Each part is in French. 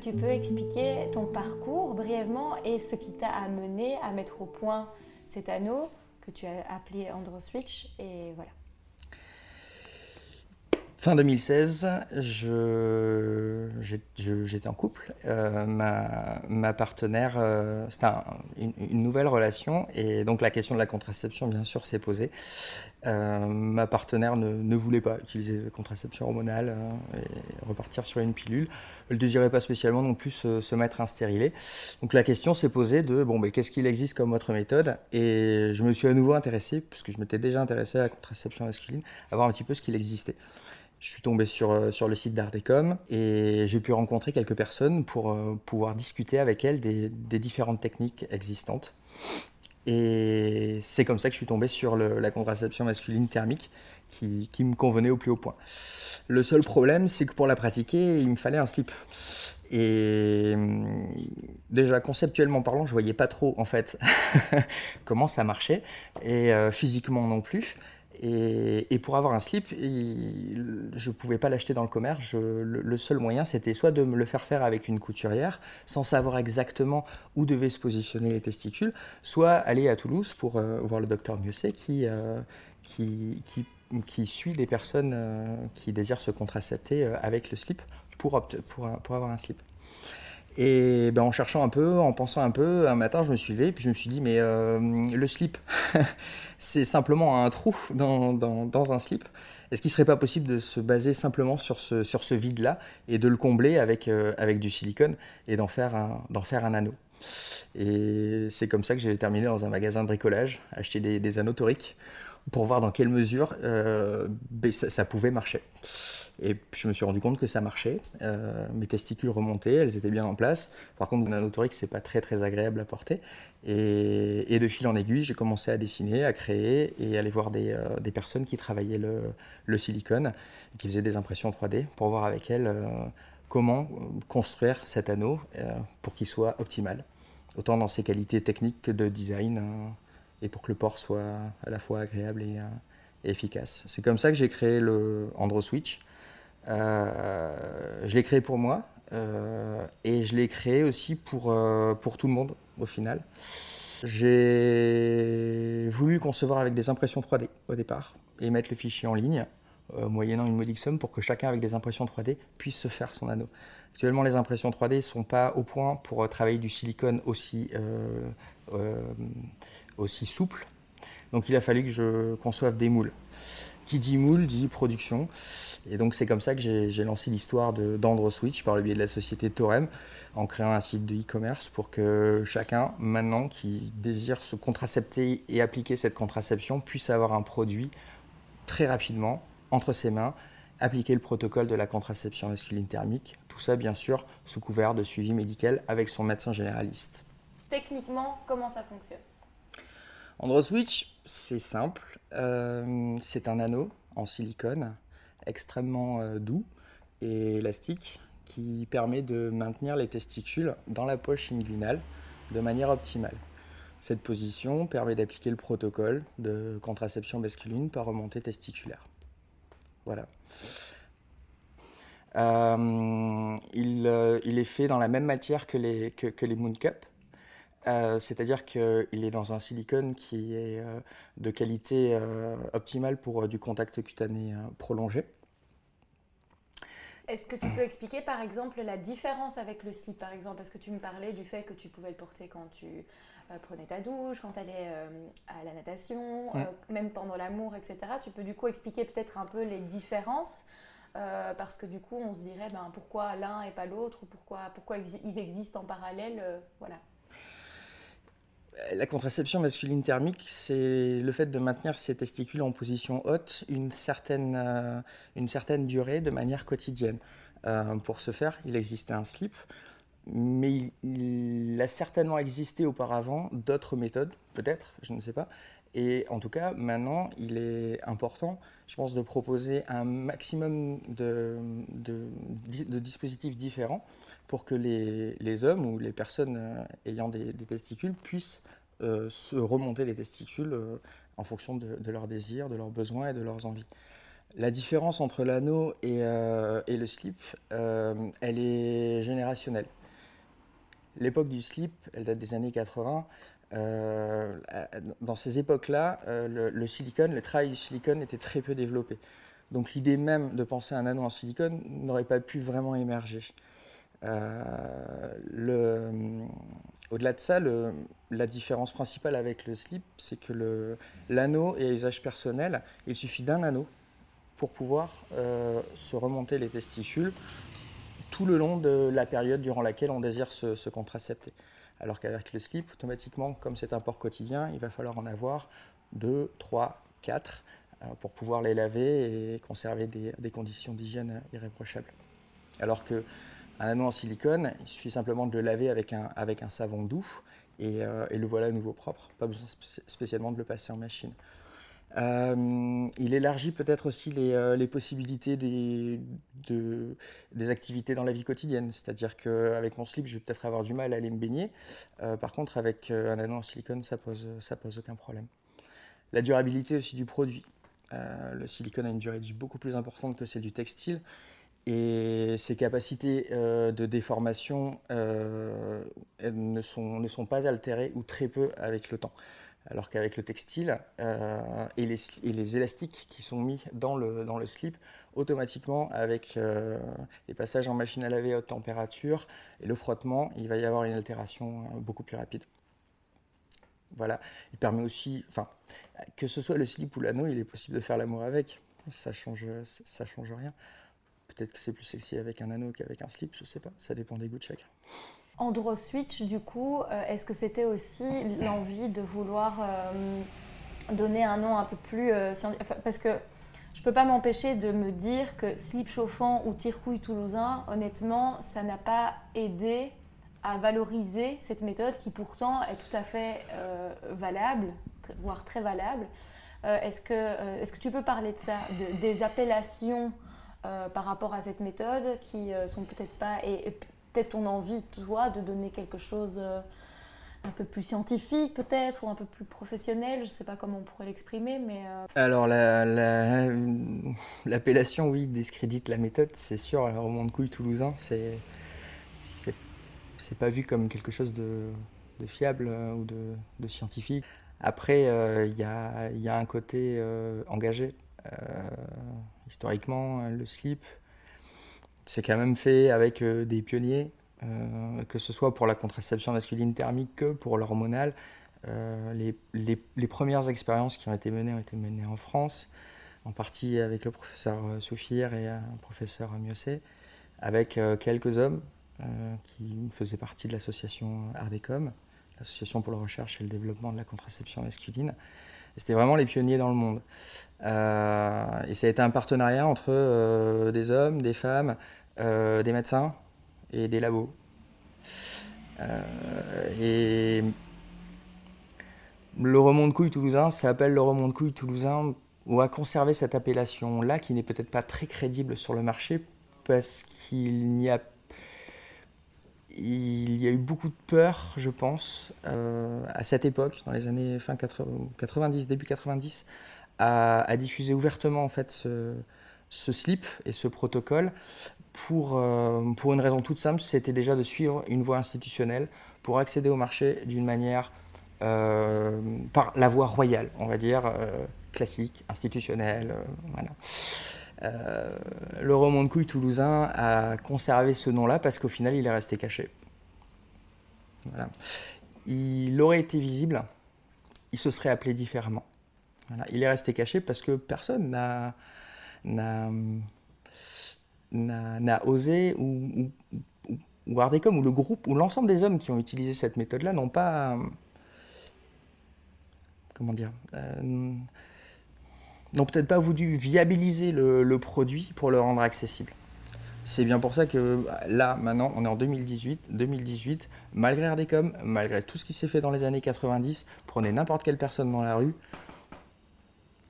Tu peux expliquer ton parcours brièvement et ce qui t'a amené à mettre au point cet anneau que tu as appelé AndroSwitch et voilà. Fin 2016, j'étais en couple. Euh, ma, partenaire, euh, c'était une, nouvelle relation et donc la question de la contraception, bien sûr, s'est posée. Euh, ma partenaire ne, voulait pas utiliser la contraception hormonale et repartir sur une pilule. Elle ne désirait pas spécialement non plus se, mettre un stérilet. Donc la question s'est posée de bon, ben, qu'est-ce qu'il existe comme autre méthode? Et je me suis à nouveau intéressé, puisque je m'étais déjà intéressé à la contraception masculine, à voir un petit peu ce qu'il existait. Je suis tombé sur, euh, sur le site d'Ardecom et j'ai pu rencontrer quelques personnes pour euh, pouvoir discuter avec elles des, différentes techniques existantes. Et c'est comme ça que je suis tombé sur la contraception masculine thermique qui, me convenait au plus haut point. Le seul problème, c'est que pour la pratiquer, il me fallait un slip. Et hum, déjà conceptuellement parlant, je voyais pas trop en fait comment ça marchait et euh, physiquement non plus. Et, pour avoir un slip, je ne pouvais pas l'acheter dans le commerce. le, seul moyen, c'était soit de me le faire faire avec une couturière, sans savoir exactement où devaient se positionner les testicules, soit aller à Toulouse pour euh, voir le docteur Mieuxet qui, euh, qui, suit les personnes euh, qui désirent se contracepter avec le slip pour avoir un slip. Et ben, en cherchant un peu, en pensant un peu, un matin, je me suis levé, puis je me suis dit, mais euh, le slip, c'est simplement un trou dans, dans, un slip. Est-ce qu'il ne serait pas possible de se baser simplement sur ce, sur ce vide-là et de le combler avec, euh, avec du silicone et d'en faire, un, faire un anneau? Et c'est comme ça que j'ai terminé dans un magasin de bricolage, acheter des, anneaux toriques pour voir dans quelle mesure euh, ben, ça pouvait marcher. Et je me suis rendu compte que ça marchait. Euh, mes testicules remontaient, elles étaient bien en place. Par contre, mon anotorique, c'est pas très très agréable à porter. Et, de fil en aiguille, j'ai commencé à dessiner, à créer et aller voir des, euh, des personnes qui travaillaient le, le, silicone et qui faisaient des impressions 3D pour voir avec elles euh, comment construire cet anneau pour qu'il soit optimal, autant dans ses qualités techniques que de design et pour que le port soit à la fois agréable et, et efficace. C'est comme ça que j'ai créé le AndroSwitch euh, je l'ai créé pour moi euh, et je l'ai créé aussi pour, euh, pour tout le monde au final. J'ai voulu concevoir avec des impressions 3D au départ et mettre le fichier en ligne, moyennant une modique somme, pour que chacun avec des impressions 3D puisse se faire son anneau. Actuellement, les impressions 3D ne sont pas au point pour travailler du silicone aussi, aussi souple. Donc il a fallu que je conçoive des moules. Qui dit moule dit production. Et donc c'est comme ça que j'ai lancé l'histoire d'AndroSwitch par le biais de la société Torem en créant un site de e-commerce pour que chacun maintenant qui désire se contracepter et appliquer cette contraception puisse avoir un produit très rapidement entre ses mains, appliquer le protocole de la contraception masculine thermique, tout ça bien sûr sous couvert de suivi médical avec son médecin généraliste. Techniquement, comment ça fonctionne? AndroSwitch, c'est simple. Euh, c'est un anneau en silicone extrêmement euh, doux et élastique qui permet de maintenir les testicules dans la poche inguinale de manière optimale. Cette position permet d'appliquer le protocole de contraception masculine par remontée testiculaire. Voilà. Euh, il, est fait dans la même matière que les, que les Moon Cup, euh, c'est-à-dire qu'il est dans un silicone qui est euh, de qualité euh, optimale pour du contact cutané prolongé. Est-ce que tu peux expliquer par exemple la différence avec le slip par exemple? Parce que tu me parlais du fait que tu pouvais le porter quand tu prenais ta douche, quand tu allais à la natation, même pendant l'amour, etc. Tu peux du coup expliquer peut-être un peu les différences parce que du coup on se dirait ben, pourquoi l'un et pas l'autre, pourquoi, pourquoi ils existent en parallèle, voilà la contraception masculine thermique, c'est le fait de maintenir ses testicules en position haute une certaine, euh, une certaine durée de manière quotidienne. Euh, pour ce faire, il existait un slip, mais il, a certainement existé auparavant d'autres méthodes, peut-être, je ne sais pas. Et en tout cas, maintenant, il est important, je pense, de proposer un maximum de, de, de dispositifs différents pour que les, hommes ou les personnes euh, ayant des, testicules puissent euh, se remonter les testicules euh, en fonction de, leurs désirs, de leurs besoins et de leurs envies. La différence entre l'anneau et, le slip, elle est générationnelle. L'époque du slip, elle date des années 80. dans ces époques-là, le, le, silicone, le travail du silicone était très peu développé. Donc l'idée même de penser à un anneau en silicone n'aurait pas pu vraiment émerger. Euh, au-delà de ça, la différence principale avec le slip, c'est que l'anneau est à usage personnel. Il suffit d'un anneau pour pouvoir euh, se remonter les testicules tout le long de la période durant laquelle on désire se, contracepter. Alors qu'avec le slip, automatiquement, comme c'est un port quotidien, il va falloir en avoir 2, 3, 4 pour pouvoir les laver et conserver des, des conditions d'hygiène irréprochables. Alors que un anneau en silicone, il suffit simplement de le laver avec un, avec un savon doux et, euh, le voilà à nouveau propre. Pas besoin spécialement de le passer en machine. Euh, il élargit peut-être aussi les, euh, possibilités des, des, activités dans la vie quotidienne. C'est-à-dire qu'avec mon slip, je vais peut-être avoir du mal à aller me baigner. par contre, avec un anneau en silicone, ça pose, ça pose aucun problème. La durabilité aussi du produit. le silicone a une durée de vie beaucoup plus importante que celle du textile. Et ces capacités euh, de déformation euh, ne, sont, ne sont pas altérées ou très peu avec le temps. Alors qu'avec le textile euh, et, les, et, les, élastiques qui sont mis dans le, dans le slip, automatiquement, avec les passages en machine à laver à haute température et le frottement, il va y avoir une altération beaucoup plus rapide. Voilà. Il permet aussi, enfin, que ce soit le slip ou l'anneau, il est possible de faire l'amour avec. Ça change, ça change rien. Peut-être que c'est plus sexy avec un anneau qu'avec un slip, je sais pas. Ça dépend des goûts de chacun. Androswitch, du coup, euh, est-ce que c'était aussi l'envie de vouloir euh, donner un nom un peu plus euh, Parce que je peux pas m'empêcher de me dire que slip chauffant ou tire-couille toulousain, honnêtement, ça n'a pas aidé à valoriser cette méthode qui pourtant est tout à fait valable, voire très valable. est-ce, que, est-ce que tu peux parler de ça, de, des appellations euh, par rapport à cette méthode qui euh, sont peut-être pas et, peut-être ton envie toi de donner quelque chose euh, un peu plus scientifique peut-être ou un peu plus professionnel, je sais pas comment on pourrait l'exprimer, mais... Alors l'appellation, la, oui, discrédite la méthode, c'est sûr, le roman de couille toulousain, c'est, c'est, pas vu comme quelque chose de, fiable ou de, de, scientifique. Après, il y, a, y, a, un côté engagé historiquement, euh, le slip, c'est quand même fait avec euh, des pionniers, euh, que ce soit pour la contraception masculine thermique que pour l'hormonal. Les, premières expériences qui ont été menées ont été menées en France, en partie avec le professeur Soufir et un professeur Miosset, avec quelques hommes qui faisaient partie de l'association Ardecom, l'association pour la recherche et le développement de la contraception masculine. C'était vraiment les pionniers dans le monde. Euh, et ça a été un partenariat entre euh, des hommes, des femmes, euh, des médecins et des labos. et le remont de couille toulousain s'appelle le remont de couille toulousain ou a conservé cette appellation-là qui n'est peut-être pas très crédible sur le marché parce qu'il n'y a il y a eu beaucoup de peur, je pense, euh, à cette époque, dans les années fin 90, début 90, à, diffuser ouvertement en fait ce, slip et ce protocole pour, euh, pour une raison toute simple, c'était déjà de suivre une voie institutionnelle pour accéder au marché d'une manière euh, par la voie royale, on va dire, classique, institutionnelle. voilà. Euh, le roman de couille toulousain a conservé ce nom-là parce qu'au final, il est resté caché. Il aurait été visible, il se serait appelé différemment. Il est resté caché parce que personne n'a osé ou, ou, ou le groupe ou l'ensemble des hommes qui ont utilisé cette méthode-là n'ont pas comment dire euh, n'ont peut-être pas voulu viabiliser le, produit pour le rendre accessible. C'est bien pour ça que là, maintenant, on est en 2018. 2018, malgré RDCOM, malgré tout ce qui s'est fait dans les années 90, prenez n'importe quelle personne dans la rue,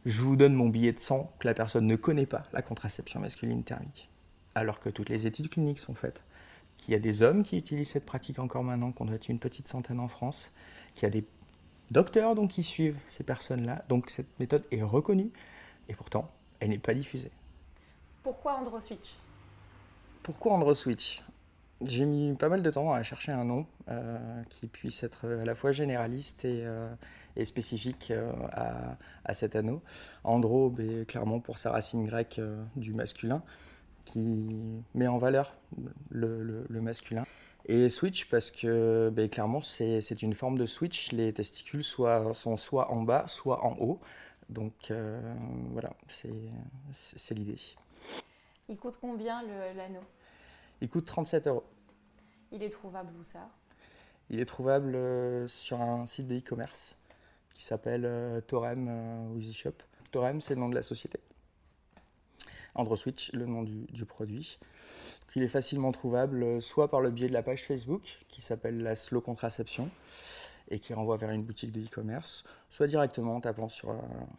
je vous donne mon billet de sang que la personne ne connaît pas la contraception masculine thermique. Alors que toutes les études cliniques sont faites. Qu'il y a des hommes qui utilisent cette pratique encore maintenant, qu'on doit être une petite centaine en France, qu'il y a des docteurs donc qui suivent ces personnes-là. Donc cette méthode est reconnue. Et pourtant, Elle n'est pas diffusée. Pourquoi AndroSwitch Pourquoi AndroSwitch J'ai mis pas mal de temps à chercher un nom euh, qui puisse être à la fois généraliste et, euh, spécifique euh, à, cet anneau. Andro, ben, clairement pour sa racine grecque du masculin, qui met en valeur le, masculin. Et switch parce que ben, clairement c'est une forme de switch. Les testicules sont soit en bas, soit en haut. Donc voilà, c'est l'idée. Il coûte combien l'anneau? Il coûte 37 euros. Il est trouvable où ça? Il est trouvable euh, sur un site de e-commerce qui s'appelle euh, Torem euh, Shop. Torem, c'est le nom de la société. AndroSwitch, le nom du, produit. Il est facilement trouvable soit par le biais de la page Facebook qui s'appelle la Slow Contraception et qui renvoie vers une boutique de e-commerce, soit directement en tapant sur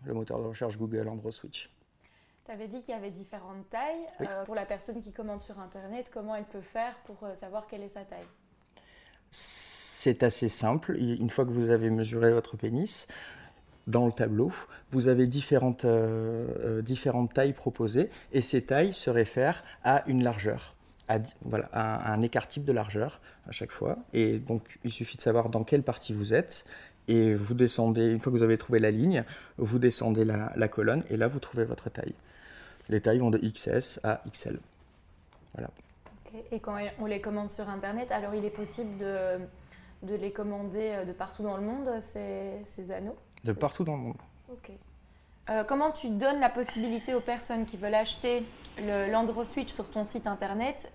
le moteur de recherche Google AndroSwitch. Tu avais dit qu'il y avait différentes tailles. Euh, pour la personne qui commande sur Internet, comment elle peut faire pour euh, savoir quelle est sa taille? C'est assez simple. Une fois que vous avez mesuré votre pénis, dans le tableau, vous avez différentes, euh, différentes tailles proposées et ces tailles se réfèrent à une largeur. À, voilà, un écart type de largeur à chaque fois. Et donc, il suffit de savoir dans quelle partie vous êtes et vous descendez, une fois que vous avez trouvé la ligne, vous descendez la, la colonne et là vous trouvez votre taille. Les tailles vont de XS à XL. Voilà. Et quand on les commande sur Internet, alors il est possible de, de les commander euh, de partout dans le monde, ces, ces anneaux? De partout dans le monde. Ok. Euh, comment tu donnes la possibilité aux personnes qui veulent acheter l'Andro Switch sur ton site Internet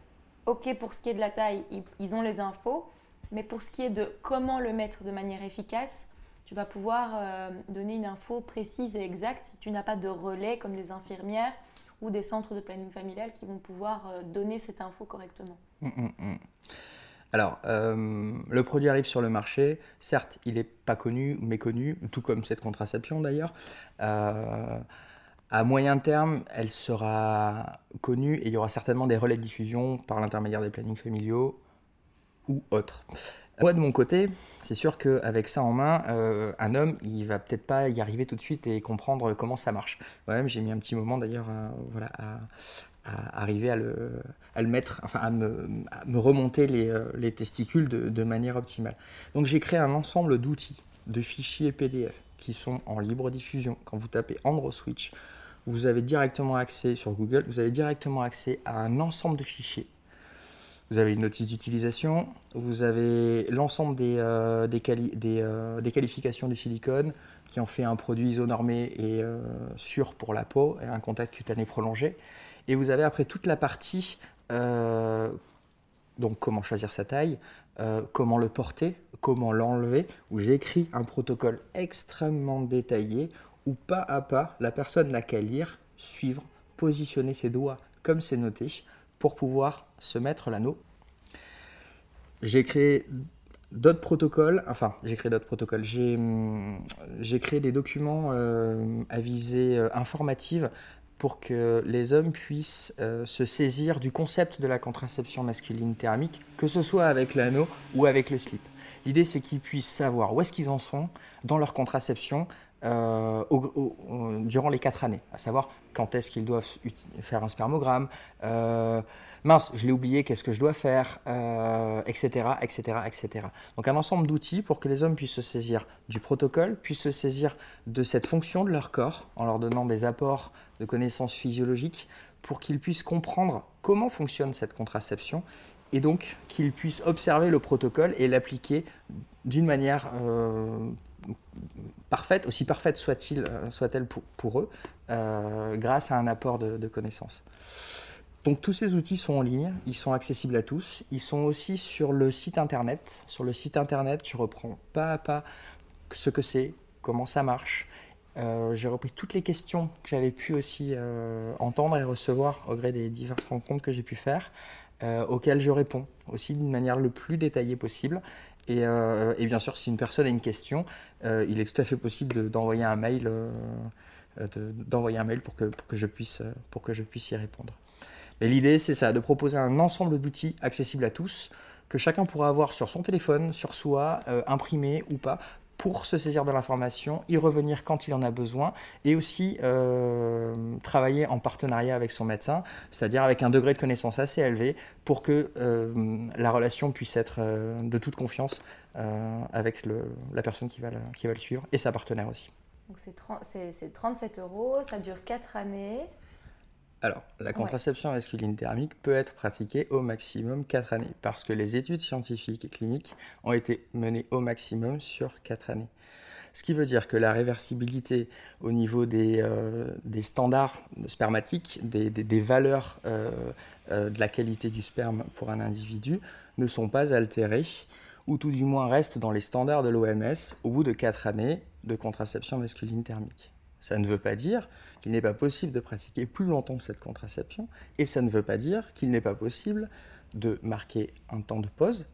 Ok, pour ce qui est de la taille, ils, ont les infos, mais pour ce qui est de comment le mettre de manière efficace, tu vas pouvoir euh, donner une info précise et exacte si tu n'as pas de relais comme les infirmières ou des centres de planning familial qui vont pouvoir euh, donner cette info correctement. Hum, hum, hum. Alors, euh, le produit arrive sur le marché. Certes, il n'est pas connu ou méconnu, tout comme cette contraception d'ailleurs. Euh, à moyen terme, elle sera connue et il y aura certainement des relais de diffusion par l'intermédiaire des plannings familiaux ou autres. Moi, de mon côté, c'est sûr qu'avec ça en main, euh, un homme, il va peut-être pas y arriver tout de suite et comprendre comment ça marche. Moi-même, j'ai mis un petit moment d'ailleurs à, voilà, à, arriver à le, mettre, enfin à me, remonter les, euh, les testicules de, de, manière optimale. Donc j'ai créé un ensemble d'outils, de fichiers PDF qui sont en libre diffusion. Quand vous tapez AndroSwitch, vous avez directement accès sur Google, vous avez directement accès à un ensemble de fichiers vous avez une notice d'utilisation, vous avez l'ensemble des, euh, euh, des, qualifications du silicone qui en fait un produit isonormé et euh, sûr pour la peau et un contact cutané prolongé. Et vous avez après toute la partie, donc comment choisir sa taille, comment le porter, comment l'enlever, où j'écris un protocole extrêmement détaillé où pas à pas la personne n'a qu'à lire, suivre, positionner ses doigts comme c'est noté pour pouvoir se mettre l'anneau. J'ai créé d'autres protocoles, enfin j'ai créé d'autres protocoles, j'ai hum, créé des documents euh, à visée euh, informative pour que les hommes puissent euh, se saisir du concept de la contraception masculine thermique, que ce soit avec l'anneau ou avec le slip. L'idée c'est qu'ils puissent savoir où est-ce qu'ils en sont dans leur contraception euh, durant les quatre années, à savoir quand est-ce qu'ils doivent faire un spermogramme, euh, mince, je l'ai oublié, qu'est-ce que je dois faire, etc., etc., etc. Donc un ensemble d'outils pour que les hommes puissent se saisir du protocole, puissent se saisir de cette fonction de leur corps en leur donnant des apports de connaissances physiologiques pour qu'ils puissent comprendre comment fonctionne cette contraception et donc qu'ils puissent observer le protocole et l'appliquer d'une manière euh, parfaite, aussi parfaite soit-il, euh, soit-elle pour, eux, euh, grâce à un apport de, connaissances. Donc tous ces outils sont en ligne, ils sont accessibles à tous, ils sont aussi sur le site internet. Sur le site internet, je reprends pas à pas ce que c'est, comment ça marche. Euh, j'ai repris toutes les questions que j'avais pu aussi entendre et recevoir au gré des diverses rencontres que j'ai pu faire, auxquelles je réponds aussi d'une manière le plus détaillée possible. Euh, et, bien sûr, si une personne a une question, euh, il est tout à fait possible d'envoyer un mail, euh, d'envoyer un mail pour que, pour, que je puisse, pour que je puisse y répondre. Mais l'idée, c'est ça, de proposer un ensemble d'outils accessibles à tous, que chacun pourra avoir sur son téléphone, sur soi, imprimé ou pas, pour se saisir de l'information, y revenir quand il en a besoin, et aussi euh, travailler en partenariat avec son médecin, c'est-à-dire avec un degré de connaissance assez élevé, pour que euh, la relation puisse être euh, de toute confiance avec la personne qui va, le, qui va le suivre, et sa partenaire aussi. Donc c'est 37 euros, ça dure 4 années. Alors, la contraception masculine thermique peut être pratiquée au maximum 4 années, parce que les études scientifiques et cliniques ont été menées au maximum sur 4 années. Ce qui veut dire que la réversibilité au niveau des, euh, standards spermatiques, des, valeurs euh, euh, de la qualité du sperme pour un individu, ne sont pas altérées, ou tout du moins restent dans les standards de l'OMS au bout de 4 années de contraception masculine thermique. Ça ne veut pas dire qu'il n'est pas possible de pratiquer plus longtemps cette contraception, et ça ne veut pas dire qu'il n'est pas possible de marquer un temps de pause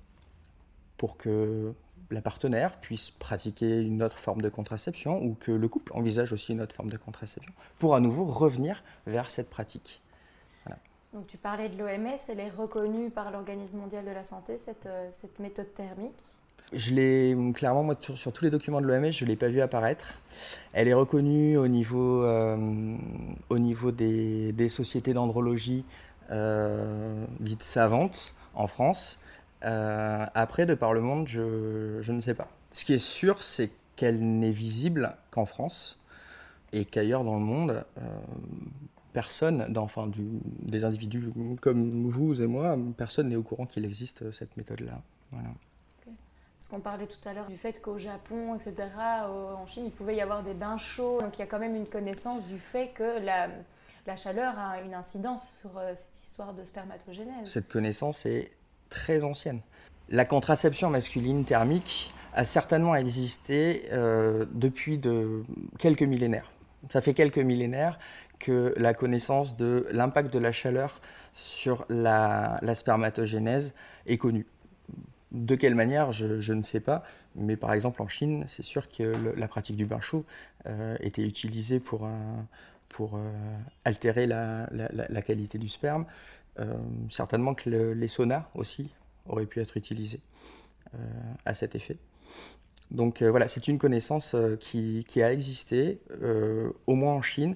pour que la partenaire puisse pratiquer une autre forme de contraception ou que le couple envisage aussi une autre forme de contraception pour à nouveau revenir vers cette pratique. Donc tu parlais de l'OMS, elle est reconnue par l'Organisme mondial de la santé, cette, euh, cette méthode thermique je l'ai clairement, moi, sur, tous les documents de l'OMS, je ne l'ai pas vu apparaître. Elle est reconnue au niveau, euh, au niveau des, sociétés d'andrologie euh, dites savantes en France. Euh, après, de par le monde, je, je, ne sais pas. Ce qui est sûr, c'est qu'elle n'est visible qu'en France et qu'ailleurs dans le monde, personne, enfin, des individus comme vous et moi, personne n'est au courant qu'il existe cette méthode-là. Voilà. Parce qu'on parlait tout à l'heure du fait qu'au Japon, etc., en Chine, il pouvait y avoir des bains chauds. Donc il y a quand même une connaissance du fait que la, chaleur a une incidence sur euh, cette histoire de spermatogénèse. Cette connaissance est très ancienne. La contraception masculine thermique a certainement existé euh, depuis de quelques millénaires. Ça fait quelques millénaires que la connaissance de l'impact de la chaleur sur la, la spermatogénèse est connue. De quelle manière, je, ne sais pas. Mais par exemple, en Chine, c'est sûr que la pratique du bain chaud euh, était utilisée pour, euh, altérer la, qualité du sperme. Euh, certainement que les saunas aussi auraient pu être utilisés à cet effet. Donc voilà, c'est une connaissance qui, a existé, au moins en Chine.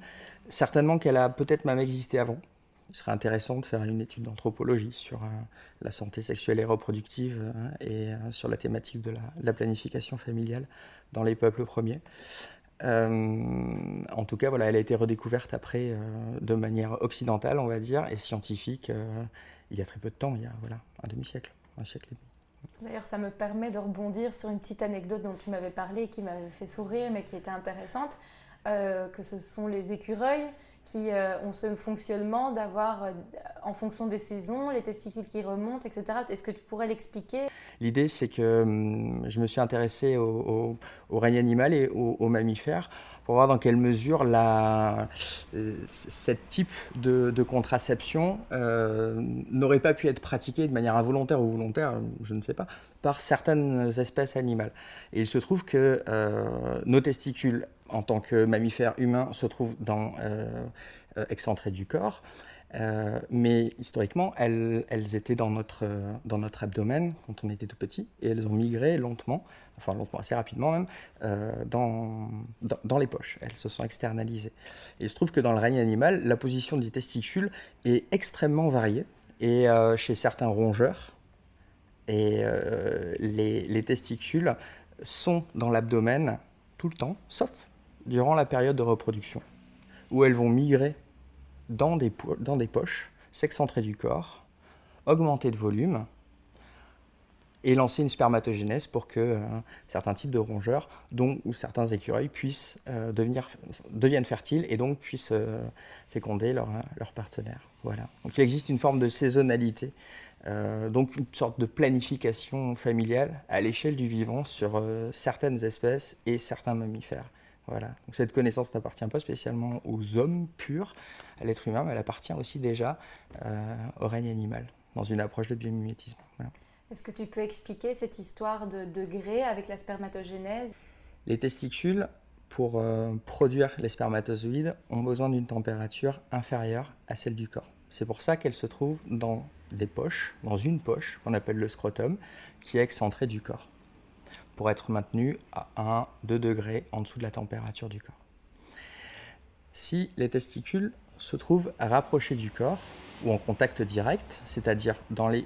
Certainement qu'elle a peut-être même existé avant il serait intéressant de faire une étude d'anthropologie sur euh, la santé sexuelle et reproductive hein, et euh, sur la thématique de la, planification familiale dans les peuples premiers. Euh, en tout cas, voilà, elle a été redécouverte après de manière occidentale, on va dire, et scientifique il y a très peu de temps, il y a voilà, un demi-siècle, un siècle et demi. D'ailleurs, ça me permet de rebondir sur une petite anecdote dont tu m'avais parlé, qui m'avait fait sourire, mais qui était intéressante, que ce sont les écureuils qui euh, ont ce fonctionnement d'avoir, euh, en fonction des saisons, les testicules qui remontent, etc. Est-ce que tu pourrais l'expliquer? L'idée, c'est que hum, je me suis intéressé au, règne animal et aux, mammifères pour voir dans quelle mesure la, euh, ce type de, contraception n'aurait pas pu être pratiqué de manière involontaire ou volontaire, je ne sais pas, par certaines espèces animales. Et il se trouve que nos testicules en tant que mammifères humains, se trouvent dans, euh, euh, excentrés du corps. Euh, mais historiquement, elles, étaient dans notre, dans notre abdomen quand on était tout petit, et elles ont migré lentement, enfin lentement, assez rapidement même, dans, dans, les poches. Elles se sont externalisées. Et il se trouve que dans le règne animal, la position des testicules est extrêmement variée. Et chez certains rongeurs, et les, les testicules sont dans l'abdomen tout le temps, sauf durant la période de reproduction, où elles vont migrer dans des, poches, s'excentrer du corps, augmenter de volume et lancer une spermatogénèse pour que euh, certains types de rongeurs, dont ou certains écureuils, puissent euh, devenir, deviennent fertiles et donc puissent euh, féconder leur, leur, partenaire. Voilà. Donc il existe une forme de saisonnalité, donc une sorte de planification familiale à l'échelle du vivant sur certaines espèces et certains mammifères. Voilà. Donc cette connaissance n'appartient pas spécialement aux hommes purs, à l'être humain, mais elle appartient aussi déjà euh, au règne animal, dans une approche de biomimétisme. Est-ce que tu peux expliquer cette histoire de degrés avec la spermatogénèse? Les testicules, pour euh, produire les spermatozoïdes, ont besoin d'une température inférieure à celle du corps. C'est pour ça qu'elles se trouvent dans des poches, dans une poche qu'on appelle le scrotum, qui est excentrée du corps. Pour être maintenu à 1, 2 degrés en dessous de la température du corps. Si les testicules se trouvent rapprochés du corps ou en contact direct, c'est-à-dire dans les,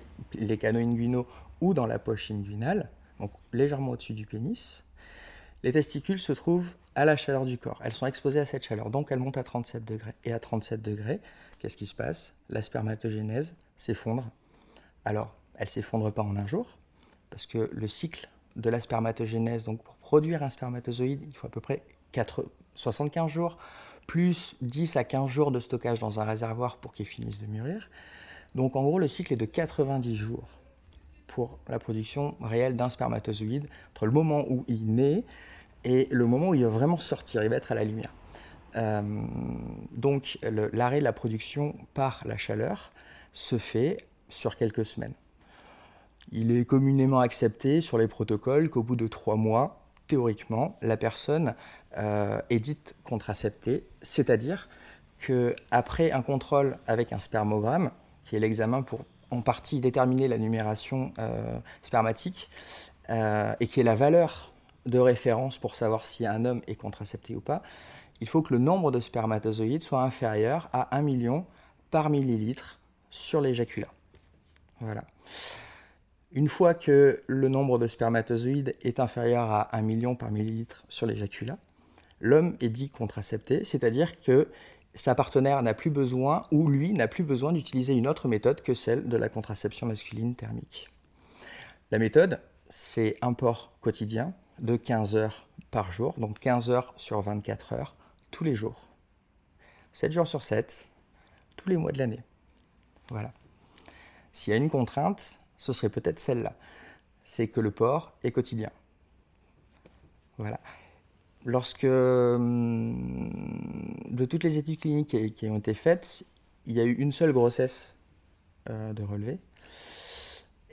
canaux inguinaux ou dans la poche inguinale, donc légèrement au-dessus du pénis, les testicules se trouvent à la chaleur du corps. Elles sont exposées à cette chaleur, donc elles montent à 37 degrés. Et à 37 degrés, qu'est-ce qui se passe? La spermatogénèse s'effondre. Alors, elle s'effondre pas en un jour, parce que le cycle de la spermatogénèse, donc pour produire un spermatozoïde, il faut à peu près 75 jours, plus 10 à 15 jours de stockage dans un réservoir pour qu'il finisse de mûrir. Donc en gros, le cycle est de 90 jours pour la production réelle d'un spermatozoïde, entre le moment où il naît et le moment où il va vraiment sortir, il va être à la lumière. Euh, donc l'arrêt de la production par la chaleur se fait sur quelques semaines. Il est communément accepté sur les protocoles qu'au bout de trois mois, théoriquement, la personne euh, est dite contraceptée, c'est-à-dire qu'après un contrôle avec un spermogramme, qui est l'examen pour en partie déterminer la numération euh, spermatique, euh, et qui est la valeur de référence pour savoir si un homme est contracepté ou pas, il faut que le nombre de spermatozoïdes soit inférieur à 1 million par millilitre sur l'éjaculat. Voilà. Une fois que le nombre de spermatozoïdes est inférieur à 1 million par millilitre sur l'éjaculat, l'homme est dit contracepté, c'est-à-dire que sa partenaire n'a plus besoin, ou lui n'a plus besoin d'utiliser une autre méthode que celle de la contraception masculine thermique. La méthode, c'est un port quotidien de 15 heures par jour, donc 15 heures sur 24 heures, tous les jours. 7 jours sur 7, tous les mois de l'année. Voilà. S'il y a une contrainte, ce serait peut-être celle-là. C'est que le port est quotidien. Voilà. Lorsque, hum, de toutes les études cliniques qui, ont été faites, il y a eu une seule grossesse euh, de relevé.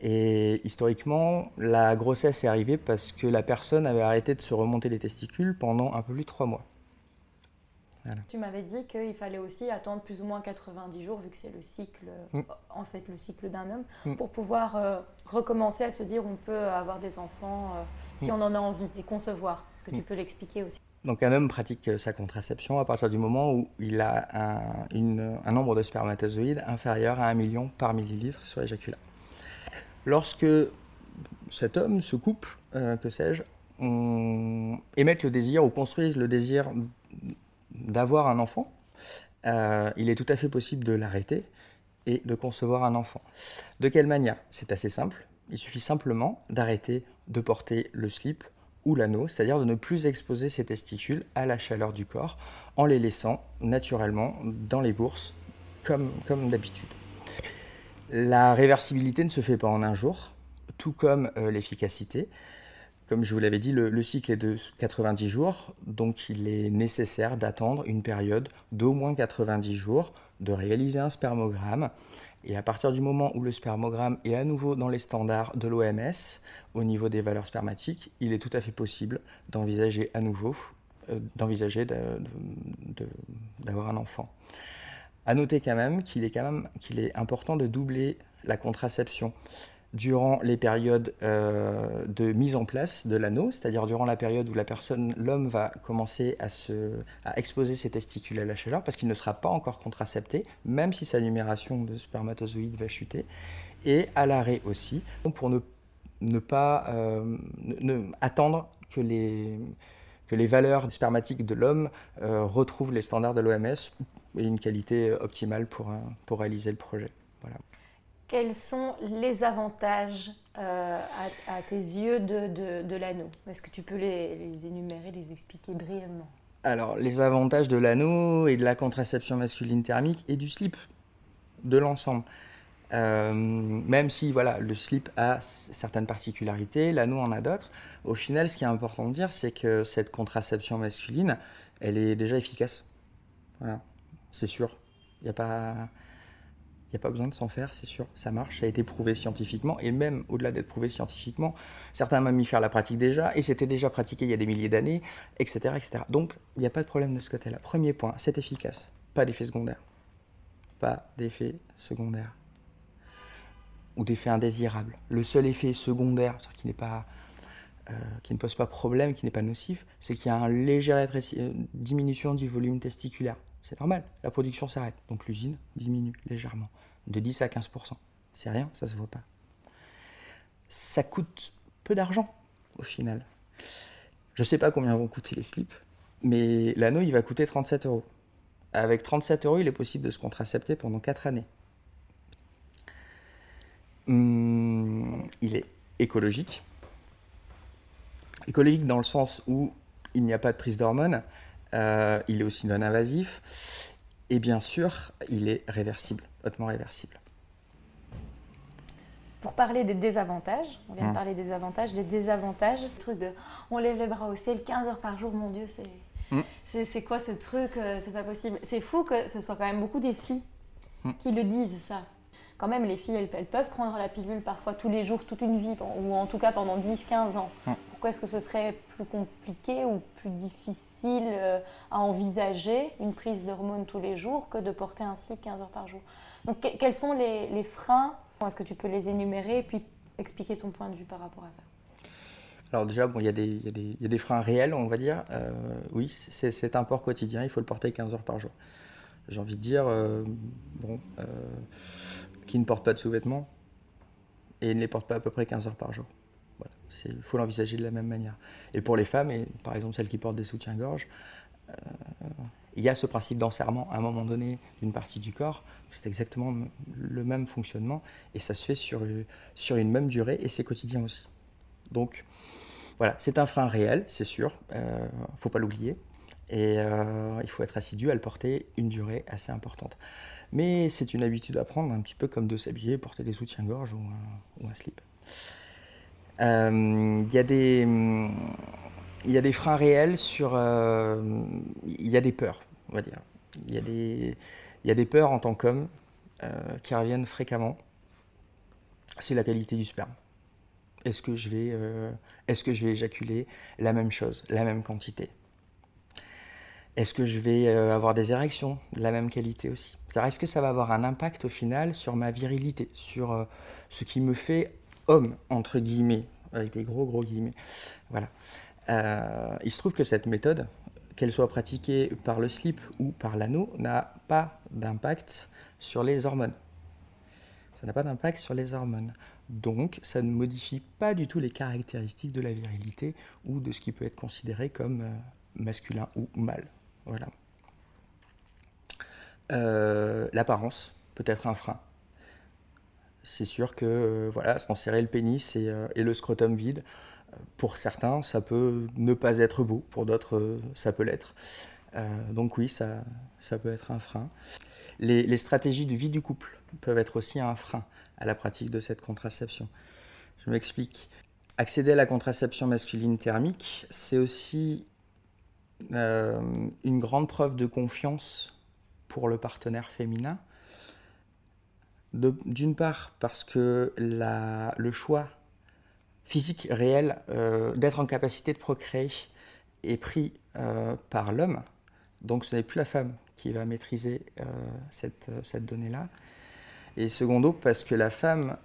Et historiquement, la grossesse est arrivée parce que la personne avait arrêté de se remonter les testicules pendant un peu plus de trois mois. Tu m'avais dit qu'il fallait aussi attendre plus ou moins 90 jours, vu que c'est le cycle, mm. en fait, le cycle d'un homme, mm. pour pouvoir euh, recommencer à se dire on peut avoir des enfants euh, si mm. on en a envie et concevoir. Est-ce que tu peux l'expliquer aussi Donc un homme pratique euh, sa contraception à partir du moment où il a un, un nombre de spermatozoïdes inférieur à 1 million par millilitre sur l'éjaculat. Lorsque cet homme, ce couple, que sais-je, émettent le désir ou construisent le désir d'avoir un enfant, euh, il est tout à fait possible de l'arrêter et de concevoir un enfant. De quelle manière? C'est assez simple. Il suffit simplement d'arrêter de porter le slip ou l'anneau, c'est-à-dire de ne plus exposer ses testicules à la chaleur du corps en les laissant naturellement dans les bourses comme, d'habitude. La réversibilité ne se fait pas en un jour, tout comme euh, l'efficacité. Comme je vous l'avais dit, le, cycle est de 90 jours, donc il est nécessaire d'attendre une période d'au moins 90 jours, de réaliser un spermogramme. Et à partir du moment où le spermogramme est à nouveau dans les standards de l'OMS, au niveau des valeurs spermatiques, il est tout à fait possible d'envisager à nouveau, euh, d'envisager d'avoir un enfant. À noter quand même qu'il est, quand même, qu'il est important de doubler la contraception durant les périodes euh, de mise en place de l'anneau, c'est-à-dire durant la période où l'homme va commencer à, se, à exposer ses testicules à la chaleur, parce qu'il ne sera pas encore contracepté, même si sa numération de spermatozoïdes va chuter, et à l'arrêt aussi, pour ne, pas euh, attendre que les, valeurs spermatiques de l'homme euh, retrouvent les standards de l'OMS et une qualité optimale pour, réaliser le projet. Quels sont les avantages euh, à, tes yeux de, l'anneau? Est-ce que tu peux les, énumérer, les expliquer brièvement? Alors, les avantages de l'anneau et de la contraception masculine thermique et du slip, de l'ensemble. Euh, même si voilà, le slip a certaines particularités, l'anneau en a d'autres, au final, ce qui est important de dire, c'est que cette contraception masculine, elle est déjà efficace. Voilà, c'est sûr. Il n'y a pas n'y a pas besoin de s'en faire, c'est sûr, ça marche, ça a été prouvé scientifiquement, et même au-delà d'être prouvé scientifiquement, certains mammifères la pratiquent déjà, et c'était déjà pratiqué il y a des milliers d'années, etc., etc. Donc, il n'y a pas de problème de ce côté-là. Premier point, c'est efficace, pas d'effet secondaire. Pas d'effet secondaire. Ou d'effet indésirable. Le seul effet secondaire, qui n'est pas qui ne pose pas problème, qui n'est pas nocif, c'est qu'il y a une légère diminution du volume testiculaire. C'est normal, la production s'arrête, donc l'usine diminue légèrement, de 10 à 15%. C'est rien, ça se voit pas. Ça coûte peu d'argent au final. Je ne sais pas combien vont coûter les slips, mais l'anneau, il va coûter 37 euros. Avec 37 euros, il est possible de se contracepter pendant 4 années. Hum, il est écologique. Écologique dans le sens où il n'y a pas de prise d'hormones, euh, il est aussi non invasif, et bien sûr, il est réversible, hautement réversible. Pour parler des désavantages, on vient de hum. parler des avantages, des désavantages, le truc de on lève les bras au ciel 15 heures par jour, mon Dieu, c'est hum. c'est quoi ce truc, euh, c'est pas possible. C'est fou que ce soit quand même beaucoup des filles hum. qui le disent, ça quand même, les filles, elles, peuvent prendre la pilule parfois tous les jours, toute une vie, ou en tout cas pendant 10-15 ans. Pourquoi est-ce que ce serait plus compliqué ou plus difficile euh, à envisager une prise d'hormones tous les jours que de porter un cycle 15 heures par jour? Donc, quels sont les, freins? Est-ce que tu peux les énumérer et puis expliquer ton point de vue par rapport à ça? Alors déjà, bon, il y, a des freins réels, on va dire. Euh, oui, c'est un port quotidien, il faut le porter 15 heures par jour. J'ai envie de dire, euh, bon, qui ne portent pas de sous-vêtements et ne les portent pas à peu près 15 heures par jour. Il faut l'envisager de la même manière. Et pour les femmes, et par exemple celles qui portent des soutiens-gorge, euh, il y a ce principe d'enserrement à un moment donné d'une partie du corps. C'est exactement le même fonctionnement et ça se fait sur, une même durée et c'est quotidien aussi. Donc voilà, c'est un frein réel, c'est sûr, il euh, ne faut pas l'oublier. Et euh, il faut être assidu à le porter une durée assez importante. Mais c'est une habitude à prendre, un petit peu comme de s'habiller, porter des soutiens-gorge ou, un slip. Euh, il y, a des, y a des freins réels sur. Euh, il y a des peurs, on va dire. Il y, a des, y a des peurs en tant qu'homme euh, qui reviennent fréquemment. C'est la qualité du sperme. Est-ce que, je vais, est-ce que je vais éjaculer la même chose, la même quantité? Est-ce que je vais euh, avoir des érections de la même qualité aussi? Est-ce que ça va avoir un impact au final sur ma virilité, sur euh, ce qui me fait homme, entre guillemets, avec des gros gros guillemets Voilà. Euh, il se trouve que cette méthode, qu'elle soit pratiquée par le slip ou par l'anneau, n'a pas d'impact sur les hormones. Ça n'a pas d'impact sur les hormones. Donc, ça ne modifie pas du tout les caractéristiques de la virilité ou de ce qui peut être considéré comme masculin ou mâle. Voilà. Euh, l'apparence peut être un frein. C'est sûr que euh, voilà, serrer le pénis et, euh, le scrotum vide, pour certains, ça peut ne pas être beau, pour d'autres, ça peut l'être. donc oui, ça, ça peut être un frein. Les, stratégies de vie du couple peuvent être aussi un frein à la pratique de cette contraception. Je m'explique. Accéder à la contraception masculine thermique, c'est aussi euh, une grande preuve de confiance pour le partenaire féminin. D'une part, parce que le choix physique réel euh, d'être en capacité de procréer est pris euh, par l'homme. Donc ce n'est plus la femme qui va maîtriser cette, cette donnée-là. Et secondo, parce que la femme,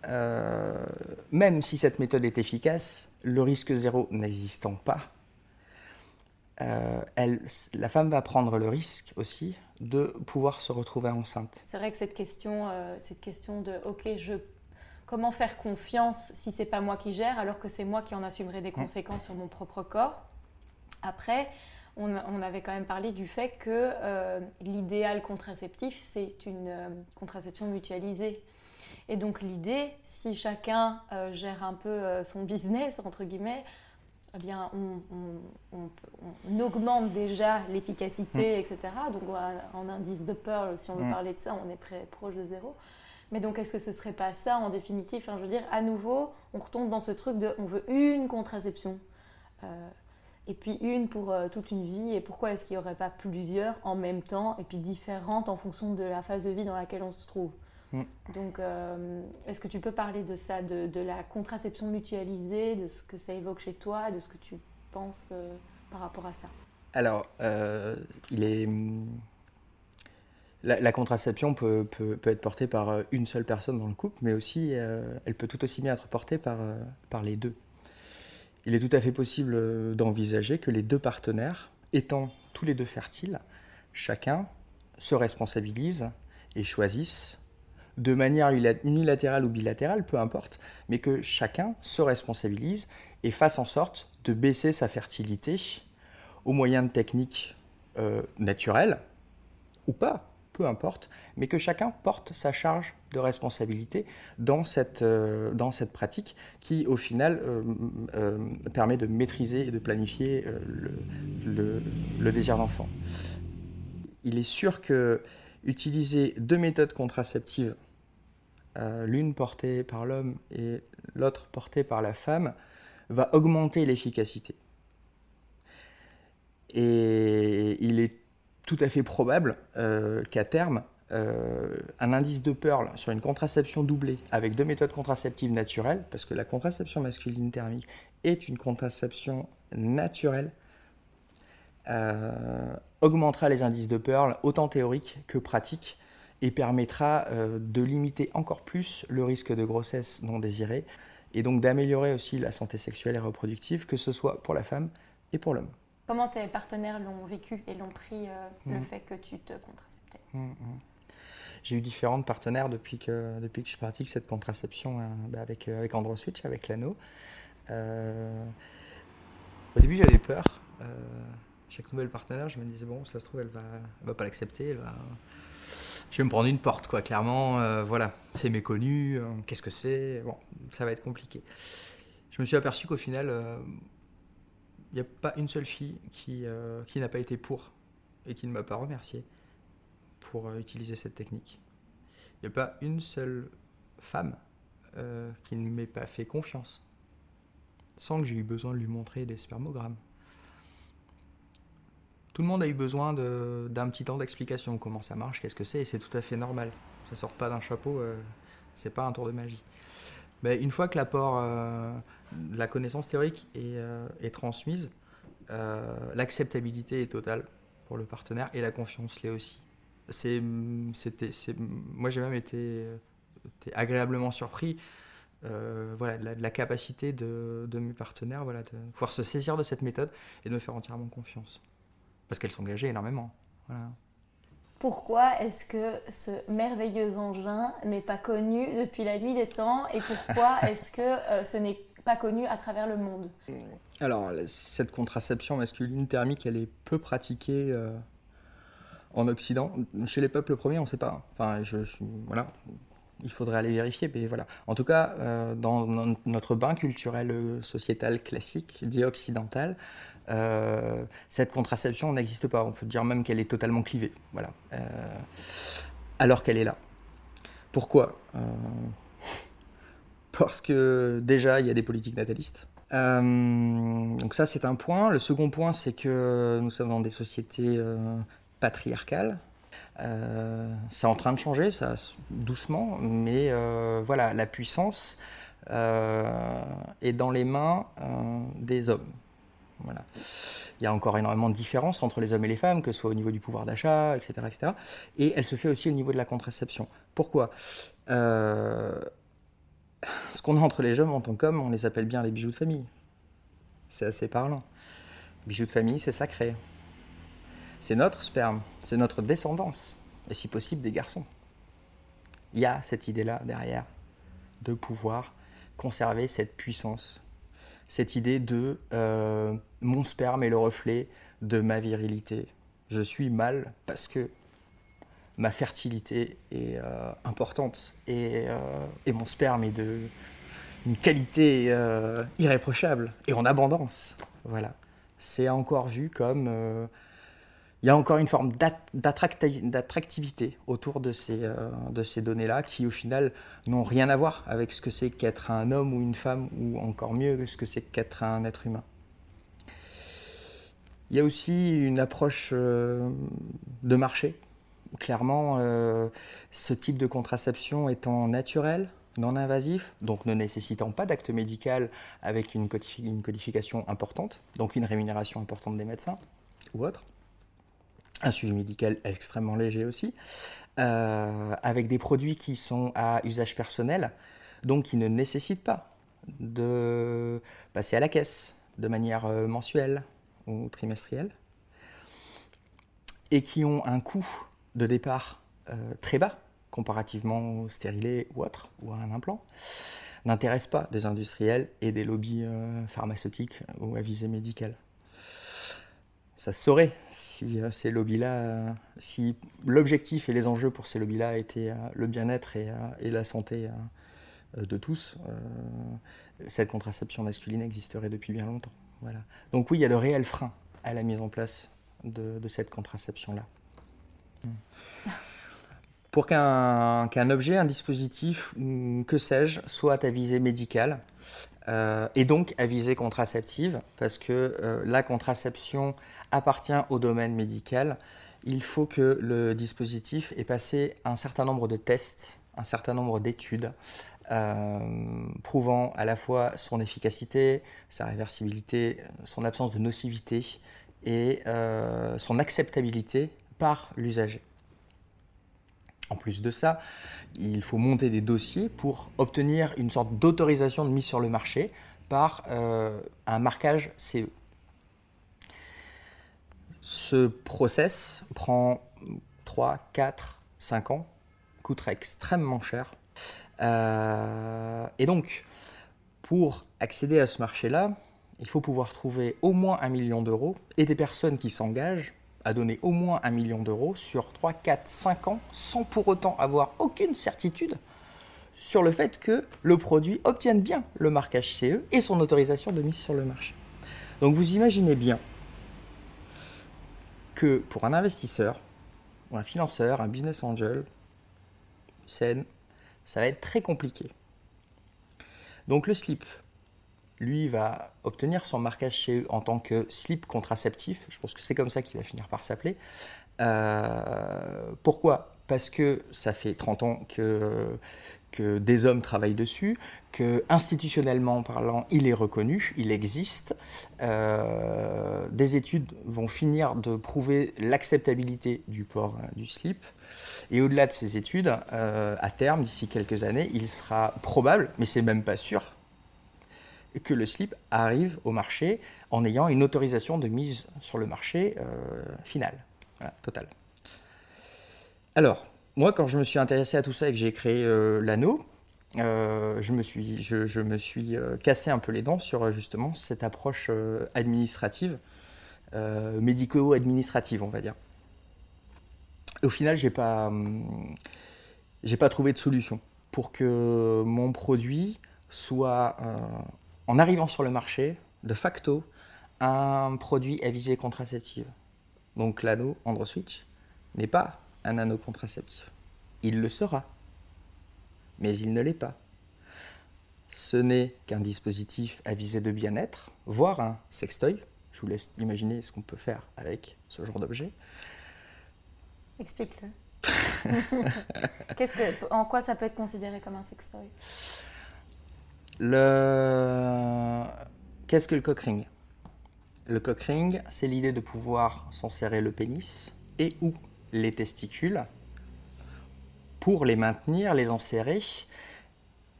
même si cette méthode est efficace, le risque zéro n'existant pas, euh, la femme va prendre le risque aussi de pouvoir se retrouver enceinte. C'est vrai que cette question, euh, cette question de ok, je, comment faire confiance si c'est pas moi qui gère alors que c'est moi qui en assumerai des mmh. conséquences sur mon propre corps. Après, on, avait quand même parlé du fait que euh, l'idéal contraceptif, c'est une contraception mutualisée. Et donc l'idée, si chacun gère un peu son business, entre guillemets, eh bien, on, augmente déjà l'efficacité, mm. etc. Donc, en indice de Pearl, si on veut mm. parler de ça, on est très proche de zéro. Mais donc, est-ce que ce serait pas ça en définitive? Enfin, Je veux dire, à nouveau, on retombe dans ce truc de on veut une contraception. Euh, et puis une pour euh, toute une vie. Et pourquoi est-ce qu'il n'y aurait pas plusieurs en même temps et puis différentes en fonction de la phase de vie dans laquelle on se trouve? Mm. Donc, euh, est-ce que tu peux parler de ça, de, la contraception mutualisée, de ce que ça évoque chez toi, de ce que tu penses euh, par rapport à ça? Alors, euh, il est... La, contraception peut, peut, être portée par une seule personne dans le couple, mais aussi elle peut tout aussi bien être portée par, par les deux. il est tout à fait possible d'envisager que les deux partenaires, étant tous les deux fertiles, chacun se responsabilise et choisissent de manière unilatérale ou bilatérale, peu importe, mais que chacun se responsabilise et fasse en sorte de baisser sa fertilité au moyen de techniques euh, naturelles ou pas, peu importe, mais que chacun porte sa charge de responsabilité dans cette, euh, dans cette pratique qui, au final, euh, permet de maîtriser et de planifier le, le, désir d'enfant. Il est sûr que utiliser deux méthodes contraceptives, l'une portée par l'homme et l'autre portée par la femme, va augmenter l'efficacité. Et il est tout à fait probable euh, qu'à terme, euh, un indice de Pearl sur une contraception doublée avec deux méthodes contraceptives naturelles, parce que la contraception masculine thermique est une contraception naturelle, euh, augmentera les indices de Pearl autant théoriques que pratiques et permettra de limiter encore plus le risque de grossesse non désirée et donc d'améliorer aussi la santé sexuelle et reproductive, que ce soit pour la femme et pour l'homme. Comment tes partenaires l'ont vécu et l'ont pris euh, le mm. fait que tu te contraceptais? Mm, mm. J'ai eu différents partenaires depuis que, depuis que je parti cette contraception euh, bah, avec, euh, avec AndroSwitch, avec l'anneau. au début, j'avais peur. chaque nouvelle partenaire, je me disais, bon, ça se trouve, elle va, va pas l'accepter. Va... Je vais me prendre une porte, quoi. Clairement, voilà, c'est méconnu. Qu'est-ce que c'est? Bon, ça va être compliqué. Je me suis aperçu qu'au final, il n'y a pas une seule fille qui, euh, qui n'a pas été pour et qui ne m'a pas remercié pour euh, utiliser cette technique. Il n'y a pas une seule femme euh, qui ne m'ait pas fait confiance sans que j'ai eu besoin de lui montrer des spermogrammes. Tout le monde a eu besoin d'un petit temps d'explication, comment ça marche, qu'est-ce que c'est, et c'est tout à fait normal. Ça sort pas d'un chapeau, c'est pas un tour de magie. Mais une fois que l'apport la connaissance théorique est, euh, transmise, euh, l'acceptabilité est totale pour le partenaire et la confiance l'est aussi. C'est, c'était, moi j'ai même été, agréablement surpris euh, voilà, de la, capacité de, mes partenaires voilà, de pouvoir se saisir de cette méthode et de me faire entièrement confiance. Parce qu'elles sont engagées énormément. Pourquoi est-ce que ce merveilleux engin n'est pas connu depuis la nuit des temps et pourquoi est-ce que ce n'est pas connue à travers le monde? Alors, cette contraception masculine thermique, elle est peu pratiquée euh, en Occident. Chez les peuples premiers, on ne sait pas. Enfin, je, voilà, il faudrait aller vérifier, mais voilà. En tout cas, euh, dans notre bain culturel euh, sociétal classique, dit occidental, cette contraception n'existe pas. On peut dire même qu'elle est totalement clivée, voilà. alors qu'elle est là. Pourquoi parce que déjà, il y a des politiques natalistes. Euh, donc ça, c'est un point. Le second point, c'est que nous sommes dans des sociétés euh, patriarcales. Euh, c'est en train de changer, ça, doucement, mais voilà, la puissance est dans les mains des hommes. Voilà. Il y a encore énormément de différences entre les hommes et les femmes, que ce soit au niveau du pouvoir d'achat, etc., etc. Et elle se fait aussi au niveau de la contraception. Pourquoi? Ce qu'on a entre les hommes en tant qu'hommes, on les appelle bien les bijoux de famille. C'est assez parlant. Bijoux de famille, c'est sacré. C'est notre sperme, c'est notre descendance, et si possible des garçons. Il y a cette idée-là derrière, de pouvoir conserver cette puissance, cette idée de euh, mon sperme est le reflet de ma virilité. Je suis mâle parce que ma fertilité est euh, importante euh, et, mon sperme est de une qualité irréprochable et en abondance. Voilà. C'est encore vu comme il y a encore une forme d'attractivité autour de ces, de ces données-là qui, au final, n'ont rien à voir avec ce que c'est qu'être un homme ou une femme, ou encore mieux, ce que c'est qu'être un être humain. Il y a aussi une approche de marché clairement, euh, ce type de contraception étant naturel, non invasif, donc ne nécessitant pas d'acte médical avec une, codification importante, donc une rémunération importante des médecins ou autre, un suivi médical extrêmement léger aussi, euh, avec des produits qui sont à usage personnel, donc qui ne nécessitent pas de passer à la caisse, de manière mensuelle ou trimestrielle et qui ont un coût de départ très bas comparativement au stérilet ou autre, ou à un implant, n'intéressent pas des industriels et des lobbies pharmaceutiques ou à visée médicale ça se saurait si euh, ces lobbies-là, euh, si l'objectif et les enjeux pour ces lobbies-là étaient euh, le bien-être et, la santé de tous, cette contraception masculine existerait depuis bien longtemps. Voilà. Donc oui, il y a de réels freins à la mise en place de, cette contraception-là. Pour qu'un objet, un dispositif, que sais-je, soit à visée médicale, et donc à visée contraceptive, parce que la contraception appartient au domaine médical, il faut que le dispositif ait passé un certain nombre de tests, un certain nombre d'études, euh, prouvant à la fois son efficacité, sa réversibilité, son absence de nocivité et euh, son acceptabilité par l'usager. En plus de ça, il faut monter des dossiers pour obtenir une sorte d'autorisation de mise sur le marché par euh, un marquage CE. Ce process prend 3, 4, 5 ans, coûterait extrêmement cher. Euh, et donc, pour accéder à ce marché-là, il faut pouvoir trouver au moins un million d'euros et des personnes qui s'engagent à donner au moins un million d'euros sur 3, 4, 5 ans sans pour autant avoir aucune certitude sur le fait que le produit obtienne bien le marquage CE et son autorisation de mise sur le marché. Donc vous imaginez bien que pour un investisseur, ou un financeur, un business angel, scène, ça va être très compliqué. Donc le slip, lui, va obtenir son marquage chez eux en tant que slip contraceptif. Je pense que c'est comme ça qu'il va finir par s'appeler. Euh, pourquoi? Parce que ça fait 30 ans que, que des hommes travaillent dessus, que institutionnellement parlant, il est reconnu, il existe. Euh, des études vont finir de prouver l'acceptabilité du port euh, du slip. Et au-delà de ces études, euh, à terme, d'ici quelques années, il sera probable, mais c'est même pas sûr, que le slip arrive au marché en ayant une autorisation de mise sur le marché finale, voilà, totale. Alors, moi, quand je me suis intéressé à tout ça et que j'ai créé euh, l'anneau, euh, je me suis, je, me suis euh, cassé un peu les dents sur justement cette approche administrative, médico-administrative, on va dire. au final, j'ai pas, hum, pas trouvé de solution pour que mon produit soit, en arrivant sur le marché, de facto, un produit à visée contraceptive. Donc l'anneau AndroSwitch n'est pas un anneau contraceptif. Il le sera, mais il ne l'est pas. Ce n'est qu'un dispositif à visée de bien-être, voire un sextoy. Je vous laisse imaginer ce qu'on peut faire avec ce genre d'objet. Explique-le. que, en quoi ça peut être considéré comme un sextoy? Le... Qu'est-ce que le cockring Le cockring, c'est l'idée de pouvoir s'en serrer le pénis et ou les testicules pour les maintenir, les enserrer,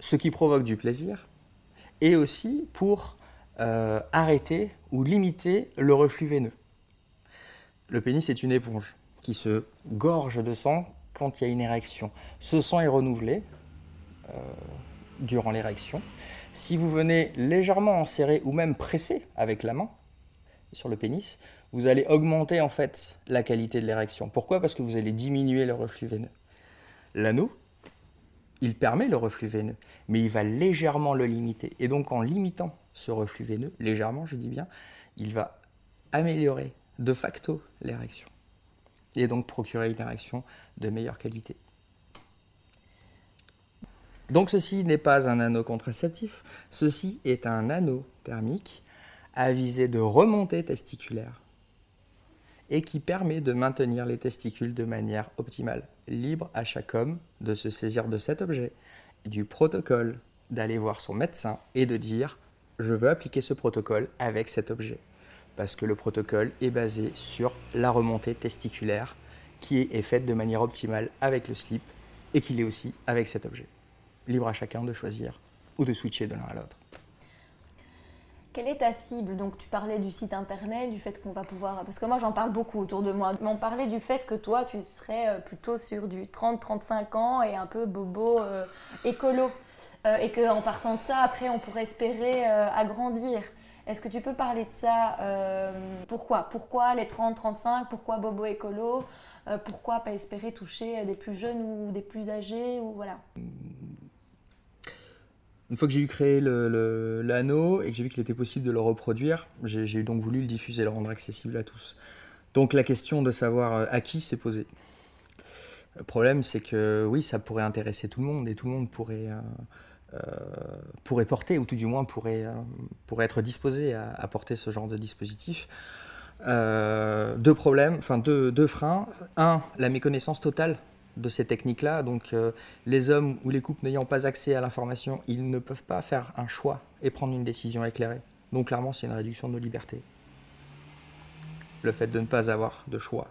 ce qui provoque du plaisir, et aussi pour euh, arrêter ou limiter le reflux veineux. Le pénis est une éponge qui se gorge de sang quand il y a une érection. Ce sang est renouvelé euh, durant l'érection. Si vous venez légèrement enserrer ou même presser avec la main sur le pénis, vous allez augmenter en fait la qualité de l'érection. Pourquoi? Parce que vous allez diminuer le reflux veineux. L'anneau, il permet le reflux veineux, mais il va légèrement le limiter. Et donc en limitant ce reflux veineux, légèrement je dis bien, il va améliorer de facto l'érection. Et donc procurer une érection de meilleure qualité. Donc ceci n'est pas un anneau contraceptif, ceci est un anneau thermique à visée de remontée testiculaire et qui permet de maintenir les testicules de manière optimale. Libre à chaque homme de se saisir de cet objet, du protocole, d'aller voir son médecin et de dire je veux appliquer ce protocole avec cet objet. Parce que le protocole est basé sur la remontée testiculaire qui est faite de manière optimale avec le slip et qu'il est aussi avec cet objet. Libre à chacun de choisir ou de switcher de l'un à l'autre. Quelle est ta cible? Donc tu parlais du site internet, du fait qu'on va pouvoir... Parce que moi j'en parle beaucoup autour de moi. Mais on parlait du fait que toi tu serais euh, plutôt sur du 30-35 ans et un peu bobo euh, écolo. Euh, et qu'en partant de ça, après on pourrait espérer agrandir. Est-ce que tu peux parler de ça Pourquoi? Pourquoi les 30-35 Pourquoi bobo écolo? Pourquoi pas espérer toucher des plus jeunes ou des plus âgés ou voilà? Une fois que j'ai eu créé l'anneau et que j'ai vu qu'il était possible de le reproduire, j'ai donc voulu le diffuser, le rendre accessible à tous. Donc la question de savoir euh, à qui s'est posée. Le problème, c'est que oui, ça pourrait intéresser tout le monde et tout le monde pourrait, euh, euh, pourrait porter, ou tout du moins pourrait, pourrait être disposé à, porter ce genre de dispositif. deux problèmes, enfin deux, deux freins. Un, la méconnaissance totale de ces techniques-là. Donc euh, les hommes ou les couples n'ayant pas accès à l'information, ils ne peuvent pas faire un choix et prendre une décision éclairée. Donc clairement, c'est une réduction de nos libertés. Le fait de ne pas avoir de choix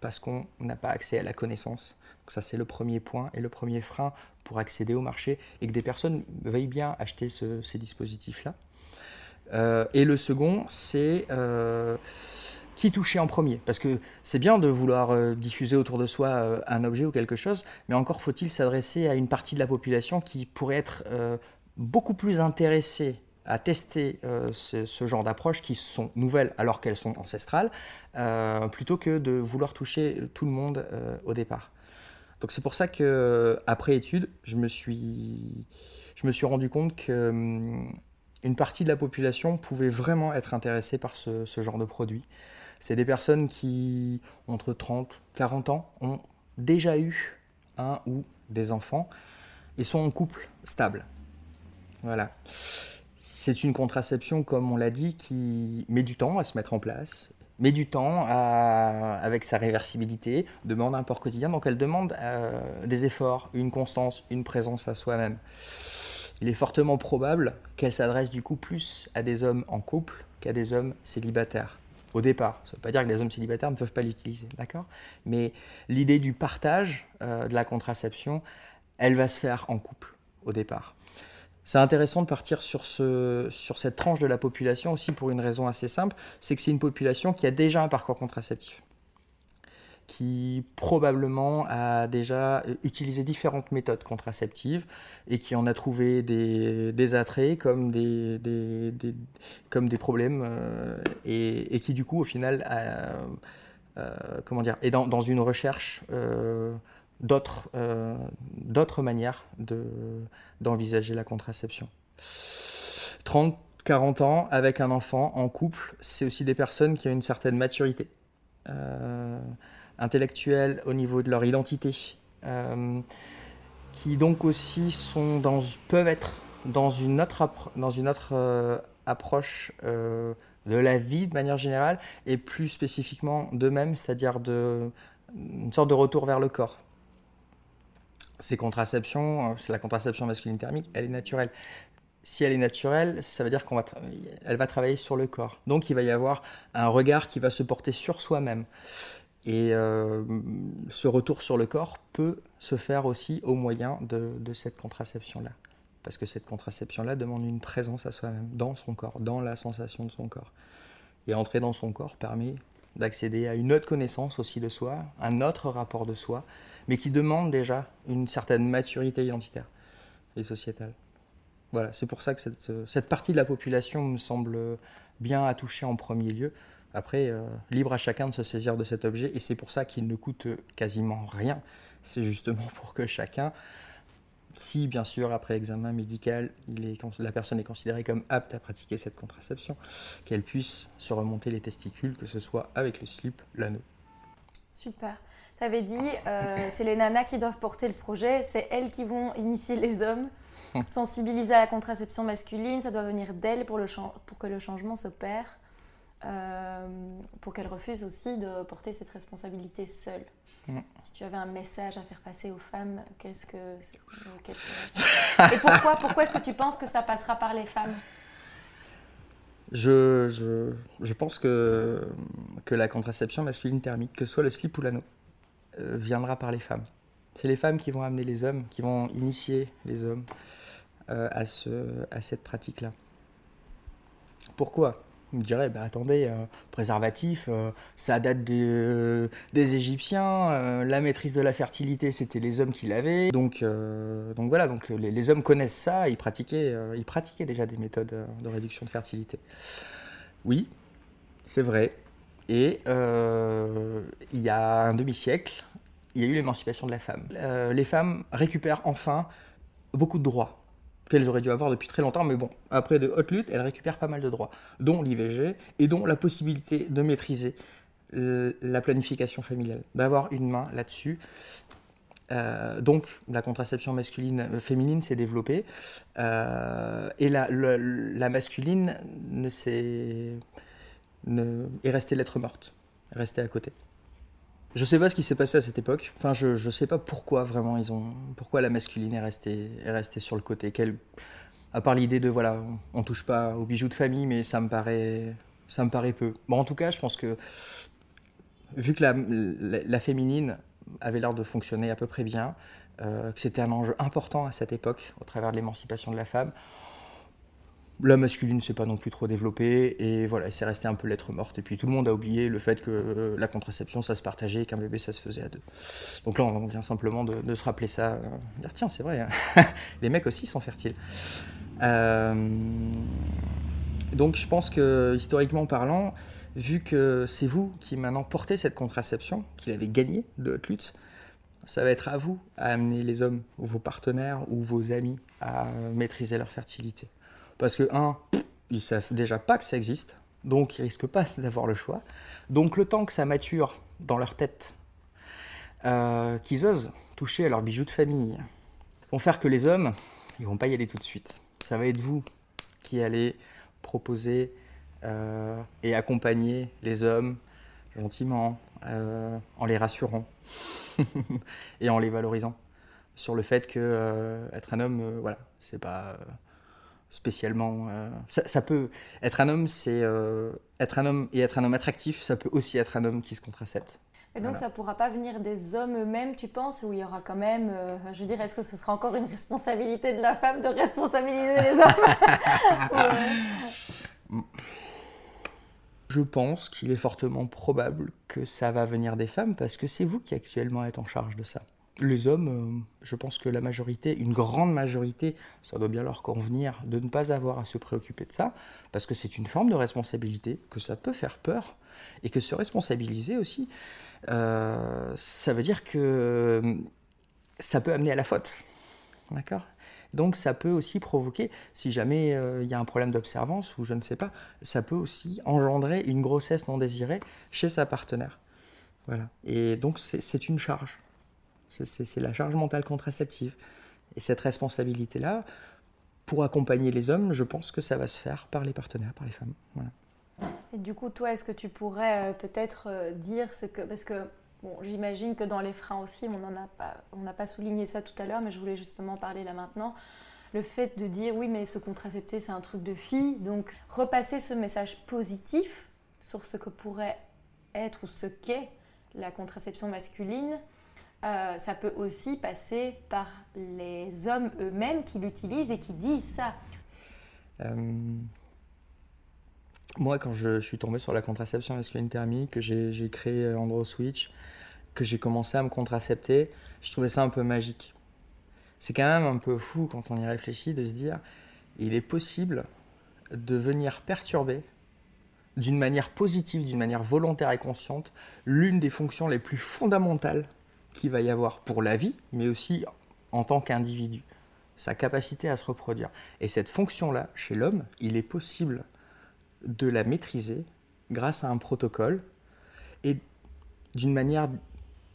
parce qu'on n'a pas accès à la connaissance. Donc ça, c'est le premier point et le premier frein pour accéder au marché et que des personnes veuillent bien acheter ces dispositifs-là. Euh, et le second, c'est... Euh, qui touchait en premier. Parce que c'est bien de vouloir euh, diffuser autour de soi euh, un objet ou quelque chose, mais encore faut-il s'adresser à une partie de la population qui pourrait être euh, beaucoup plus intéressée à tester ce, genre d'approches qui sont nouvelles alors qu'elles sont ancestrales, plutôt que de vouloir toucher tout le monde au départ. Donc c'est pour ça que après étude, je me suis, je me suis rendu compte que hum, une partie de la population pouvait vraiment être intéressée par ce, genre de produit. C'est des personnes qui, entre 30 40 ans, ont déjà eu un ou des enfants et sont en couple stable. Voilà. C'est une contraception, comme on l'a dit, qui met du temps à se mettre en place, met du temps avec sa réversibilité, demande un port quotidien, donc elle demande euh, des efforts, une constance, une présence à soi-même. Il est fortement probable qu'elle s'adresse du coup plus à des hommes en couple qu'à des hommes célibataires au départ. Ça ne veut pas dire que les hommes célibataires ne peuvent pas l'utiliser, d'accord? Mais l'idée du partage euh, de la contraception, elle va se faire en couple au départ. C'est intéressant de partir sur, sur cette tranche de la population aussi pour une raison assez simple, c'est que c'est une population qui a déjà un parcours contraceptif qui probablement a déjà utilisé différentes méthodes contraceptives et qui en a trouvé des, attraits comme des, des problèmes euh, et, qui du coup au final euh, comment dire, est dans, une recherche euh, d'autres, manières de, d'envisager la contraception. 30, 40 ans avec un enfant en couple, c'est aussi des personnes qui ont une certaine maturité intellectuels au niveau de leur identité, euh, qui donc aussi sont peuvent être dans une autre, dans une autre euh, approche euh, de la vie de manière générale, et plus spécifiquement d'eux-mêmes, c'est-à-dire de, une sorte de retour vers le corps. Ces contraceptions, la contraception masculine thermique, elle est naturelle si elle est naturelle, ça veut dire qu'elle va, va travailler sur le corps. Donc il va y avoir un regard qui va se porter sur soi-même. Et euh, ce retour sur le corps peut se faire aussi au moyen de, cette contraception-là. Parce que cette contraception-là demande une présence à soi-même, dans son corps, dans la sensation de son corps. Et entrer dans son corps permet d'accéder à une autre connaissance aussi de soi, un autre rapport de soi, mais qui demande déjà une certaine maturité identitaire et sociétale. Voilà, c'est pour ça que cette, cette partie de la population me semble bien à toucher en premier lieu. Après, euh, libre à chacun de se saisir de cet objet, et c'est pour ça qu'il ne coûte quasiment rien. C'est justement pour que chacun, si bien sûr après examen médical, la personne est considérée comme apte à pratiquer cette contraception, qu'elle puisse se remonter les testicules, que ce soit avec le slip, l'anneau. Super. Tu avais dit, euh, c'est les nanas qui doivent porter le projet, c'est elles qui vont initier les hommes, sensibiliser à la contraception masculine, ça doit venir d'elles pour, pour que le changement s'opère. Euh, pour qu'elle refuse aussi de porter cette responsabilité seule. Mm. Si tu avais un message à faire passer aux femmes, qu'est-ce que... Et pourquoi, pourquoi est-ce que tu penses que ça passera par les femmes je, je, je, pense que, que la contraception masculine thermique, que ce soit le slip ou l'anneau, euh, viendra par les femmes. C'est les femmes qui vont amener les hommes, qui vont initier les hommes euh, à, ce, à cette pratique-là. Pourquoi? On me dirait, bah, attendez, euh, préservatif, euh, ça date des, euh, des Égyptiens, la maîtrise de la fertilité, c'était les hommes qui l'avaient. Donc, donc voilà, donc les, hommes connaissent ça, ils pratiquaient, ils pratiquaient déjà des méthodes de réduction de fertilité. Oui, c'est vrai. Et il y a un demi-siècle, il y a eu l'émancipation de la femme. les femmes récupèrent enfin beaucoup de droits qu'elles auraient dû avoir depuis très longtemps, mais bon, après de haute lutte, elles récupèrent pas mal de droits, dont l'IVG et dont la possibilité de maîtriser la planification familiale, d'avoir une main là-dessus. Euh, donc la contraception masculine, euh, féminine s'est développée euh, et la, masculine ne s'est, ne, est restée lettre morte, est restée à côté. Je sais pas ce qui s'est passé à cette époque. Enfin, je, je sais pas pourquoi vraiment ils ont, pourquoi la masculine est restée, est restée sur le côté. Quel, à part l'idée de voilà, on, touche pas aux bijoux de famille, mais ça me paraît, ça me paraît peu. Bon, en tout cas, je pense que vu que la, la, féminine avait l'air de fonctionner à peu près bien, euh, que c'était un enjeu important à cette époque au travers de l'émancipation de la femme, la masculine s'est pas non plus trop développée et voilà, c'est resté un peu lettre morte. Et puis tout le monde a oublié le fait que euh, la contraception ça se partageait et qu'un bébé ça se faisait à deux. Donc là on vient simplement de, se rappeler ça, euh, dire tiens c'est vrai, hein. les mecs aussi sont fertiles. Euh, donc je pense que historiquement parlant, vu que c'est vous qui maintenant portez cette contraception, qui l'avez gagnée de haute lutte, ça va être à vous à amener les hommes vos partenaires ou vos amis à maîtriser leur fertilité. Parce que, un, ils savent déjà pas que ça existe, donc ils risquent pas d'avoir le choix. Donc le temps que ça mature dans leur tête, euh, qu'ils osent toucher à leurs bijoux de famille, vont faire que les hommes, ils vont pas y aller tout de suite. Ça va être vous qui allez proposer euh, et accompagner les hommes gentiment, euh, en les rassurant et en les valorisant sur le fait que être un homme, voilà, c'est pas spécialement. Euh, ça, peut être un homme, c'est euh, être un homme et être un homme attractif. Ça peut aussi être un homme qui se contracepte. Et donc ça ne pourra pas venir des hommes eux-mêmes, tu penses, où il y aura quand même, euh, je veux dire, est-ce que ce sera encore une responsabilité de la femme de responsabiliser les hommes Je pense qu'il est fortement probable que ça va venir des femmes parce que c'est vous qui actuellement êtes en charge de ça les hommes, euh, je pense que la majorité, une grande majorité, ça doit bien leur convenir de ne pas avoir à se préoccuper de ça, parce que c'est une forme de responsabilité, que ça peut faire peur, et que se responsabiliser aussi, euh, ça veut dire que euh, ça peut amener à la faute. D'accord? Donc ça peut aussi provoquer, si jamais il y a un problème d'observance ou je ne sais pas, ça peut aussi engendrer une grossesse non désirée chez sa partenaire. Voilà. Et donc c'est une charge. C'est la charge mentale contraceptive. Et cette responsabilité-là, pour accompagner les hommes, je pense que ça va se faire par les partenaires, par les femmes. Et du coup, toi, est-ce que tu pourrais euh, peut-être euh, dire ce que... Parce que bon, j'imagine que dans les freins aussi, on n'a pas, pas souligné ça tout à l'heure, mais je voulais justement parler là maintenant. Le fait de dire oui, mais se contracepter, c'est un truc de fille. Donc, repasser ce message positif sur ce que pourrait être ou ce qu'est la contraception masculine, euh, ça peut aussi passer par les hommes eux-mêmes qui l'utilisent et qui disent ça. Euh, moi, quand je, suis tombé sur la contraception masculine thermique, que j'ai créé Switch, que j'ai commencé à me contracepter, je trouvais ça un peu magique. C'est quand même un peu fou quand on y réfléchit de se dire, il est possible de venir perturber d'une manière positive, d'une manière volontaire et consciente, l'une des fonctions les plus fondamentales qu'il va y avoir pour la vie, mais aussi en tant qu'individu, sa capacité à se reproduire. Et cette fonction-là, chez l'homme, il est possible de la maîtriser grâce à un protocole et d'une manière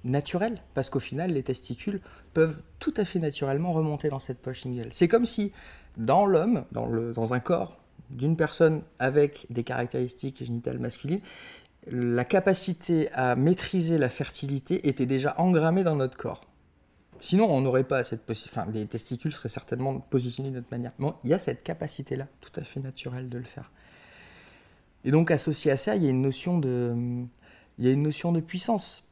naturelle, parce qu'au final, les testicules peuvent tout à fait naturellement remonter dans cette poche inguinale. C'est comme si dans l'homme, dans, dans un corps d'une personne avec des caractéristiques génitales masculines, la capacité à maîtriser la fertilité était déjà engrammée dans notre corps. Sinon, on n'aurait pas cette possibilité. Enfin, les testicules seraient certainement positionnés de notre manière. Mais il y a cette capacité-là, tout à fait naturelle, de le faire. Et donc, associé à ça, il y a une notion de, il y a une notion de puissance.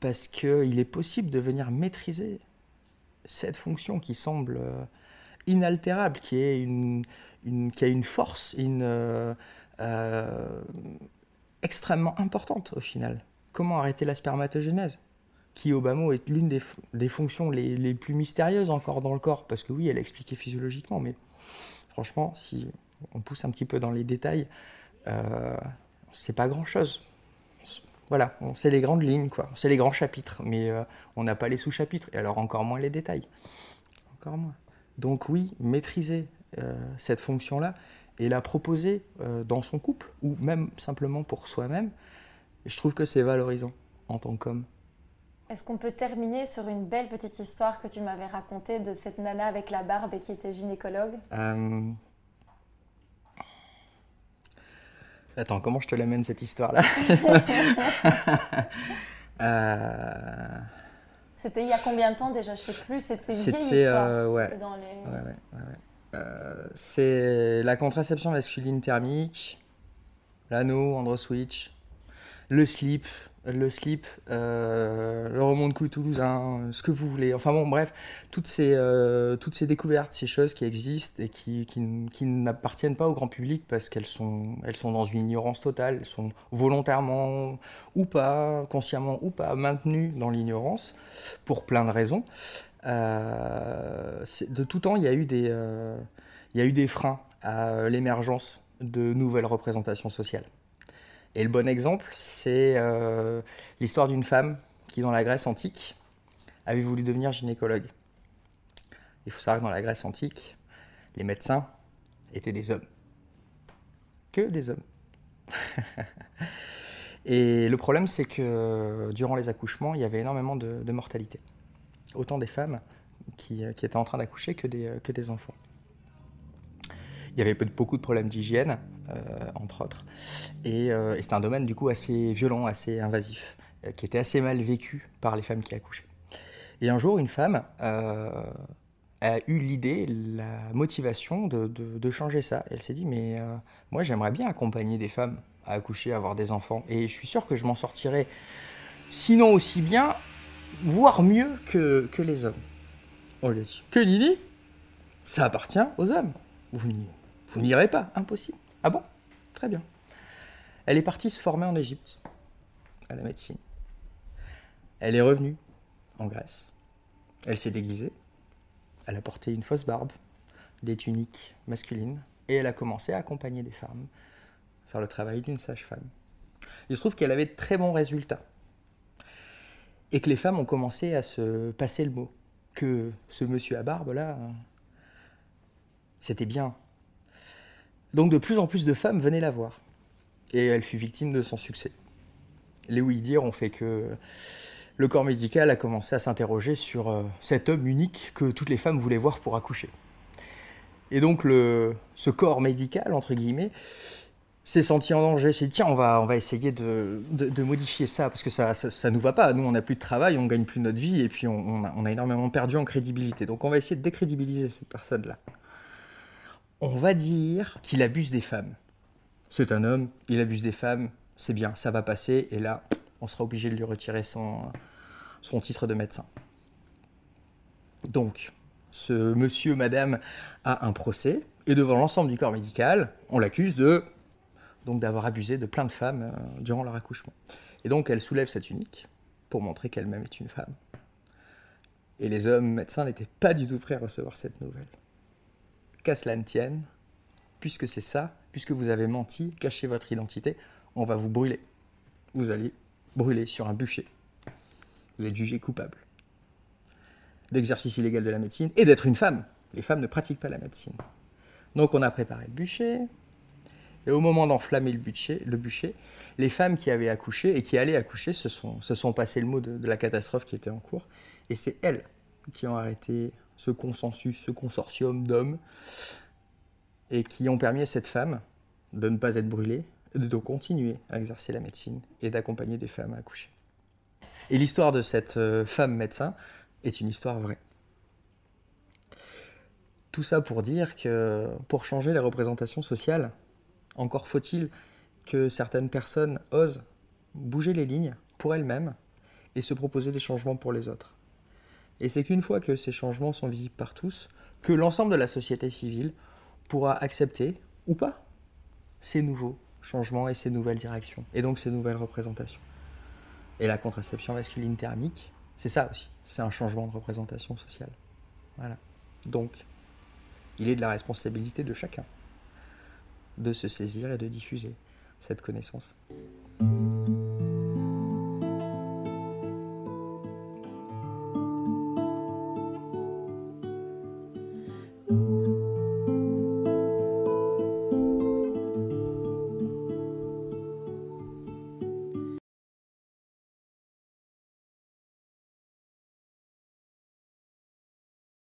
Parce qu'il est possible de venir maîtriser cette fonction qui semble euh, inaltérable, qui, est une, qui a une force une, euh, euh, extrêmement importante au final. Comment arrêter la spermatogénèse qui au bas mot est l'une des, des, fonctions les, les, plus mystérieuses encore dans le corps, parce que oui, elle est expliquée physiologiquement, mais franchement, si on pousse un petit peu dans les détails, euh, c'est pas grand-chose. Voilà, on sait les grandes lignes, quoi. On sait les grands chapitres, mais euh, on n'a pas les sous-chapitres, et alors encore moins les détails. Encore moins. Donc oui, maîtriser euh, cette fonction-là et la proposer euh, dans son couple, ou même simplement pour soi-même, je trouve que c'est valorisant en tant qu'homme. Est-ce qu'on peut terminer sur une belle petite histoire que tu m'avais racontée de cette nana avec la barbe et qui était gynécologue? Attends, comment je te l'amène cette histoire-là? Euh... C'était il y a combien de temps déjà? Je sais plus. C'était une vieille histoire. Euh, ouais. Dans les... ouais, ouais, ouais euh, c'est la contraception masculine thermique, l'anneau, Androswitch, le slip, le slip, euh, le remont de couille toulousain, ce que vous voulez. Enfin bon, bref, toutes ces, euh, découvertes, ces choses qui existent et qui, n'appartiennent pas au grand public parce qu'elles sont, sont dans une ignorance totale, elles sont volontairement ou pas, consciemment ou pas, maintenues dans l'ignorance pour plein de raisons. Euh, de tout temps, il y a eu des, il y a eu des freins à l'émergence de nouvelles représentations sociales. Et le bon exemple, c'est euh, l'histoire d'une femme qui, dans la Grèce antique, avait voulu devenir gynécologue. Il faut savoir que dans la Grèce antique, les médecins étaient des hommes. Que des hommes. Et le problème, c'est que durant les accouchements, il y avait énormément de, mortalité. Autant des femmes qui, étaient en train d'accoucher que des, des enfants. Il y avait beaucoup de problèmes d'hygiène, euh, entre autres. Euh, et, c'est un domaine du coup assez violent, assez invasif, euh, qui était assez mal vécu par les femmes qui accouchaient. Et un jour, une femme a eu l'idée, la motivation de, changer ça. Elle s'est dit, mais moi j'aimerais bien accompagner des femmes à accoucher, à avoir des enfants. Et je suis sûr que je m'en sortirai, sinon aussi bien, voire mieux que, que les hommes. On dit, que Lily Ça appartient aux hommes. Vous vous n'irez pas, impossible. Ah bon? Très bien. Elle est partie se former en Égypte, à la médecine. Elle est revenue en Grèce. Elle s'est déguisée. Elle a porté une fausse barbe, des tuniques masculines, et elle a commencé à accompagner des femmes, faire le travail d'une sage-femme. Il se trouve qu'elle avait de très bons résultats. Et que les femmes ont commencé à se passer le mot. Que ce monsieur à barbe là, c'était bien, donc de plus en plus de femmes venaient la voir. Et elle fut victime de son succès. Les oui-dire ont fait que le corps médical a commencé à s'interroger sur euh, cet homme unique que toutes les femmes voulaient voir pour accoucher. Et donc le, ce corps médical, entre guillemets, s'est senti en danger, s'est dit tiens on va, on va essayer de, modifier ça parce que ça, ça, nous va pas, nous on n'a plus de travail, on gagne plus notre vie et puis on, on a énormément perdu en crédibilité. Donc on va essayer de décrédibiliser cette personne-là on va dire qu'il abuse des femmes. C'est un homme, il abuse des femmes, c'est bien, ça va passer, et là, on sera obligé de lui retirer son, son titre de médecin. Donc, ce monsieur, madame, a un procès, et devant l'ensemble du corps médical, on l'accuse de donc d'avoir abusé de plein de femmes euh, durant leur accouchement. Et donc, elle soulève sa tunique pour montrer qu'elle-même est une femme. Et les hommes médecins n'étaient pas du tout prêts à recevoir cette nouvelle qu'à cela ne tienne, puisque c'est ça, puisque vous avez menti, caché votre identité, on va vous brûler. Vous allez brûler sur un bûcher. Vous êtes jugé coupable d'exercice illégal de la médecine et d'être une femme. Les femmes ne pratiquent pas la médecine. Donc on a préparé le bûcher. Et au moment d'enflammer le bûcher, le bûcher, les femmes qui avaient accouché et qui allaient accoucher se sont, se passées le mot de la catastrophe qui était en cours. Et c'est elles qui ont arrêté ce consensus, ce consortium d'hommes, et qui ont permis à cette femme de ne pas être brûlée, de continuer à exercer la médecine et d'accompagner des femmes à accoucher. Et l'histoire de cette euh, femme médecin est une histoire vraie. Tout ça pour dire que pour changer les représentations sociales, encore faut-il que certaines personnes osent bouger les lignes pour elles-mêmes et se proposer des changements pour les autres. Et c'est qu'une fois que ces changements sont visibles par tous, que l'ensemble de la société civile pourra accepter ou pas ces nouveaux changements et ces nouvelles directions, et donc ces nouvelles représentations. Et la contraception masculine thermique, c'est ça aussi, c'est un changement de représentation sociale. Voilà. Donc, il est de la responsabilité de chacun de se saisir et de diffuser cette connaissance.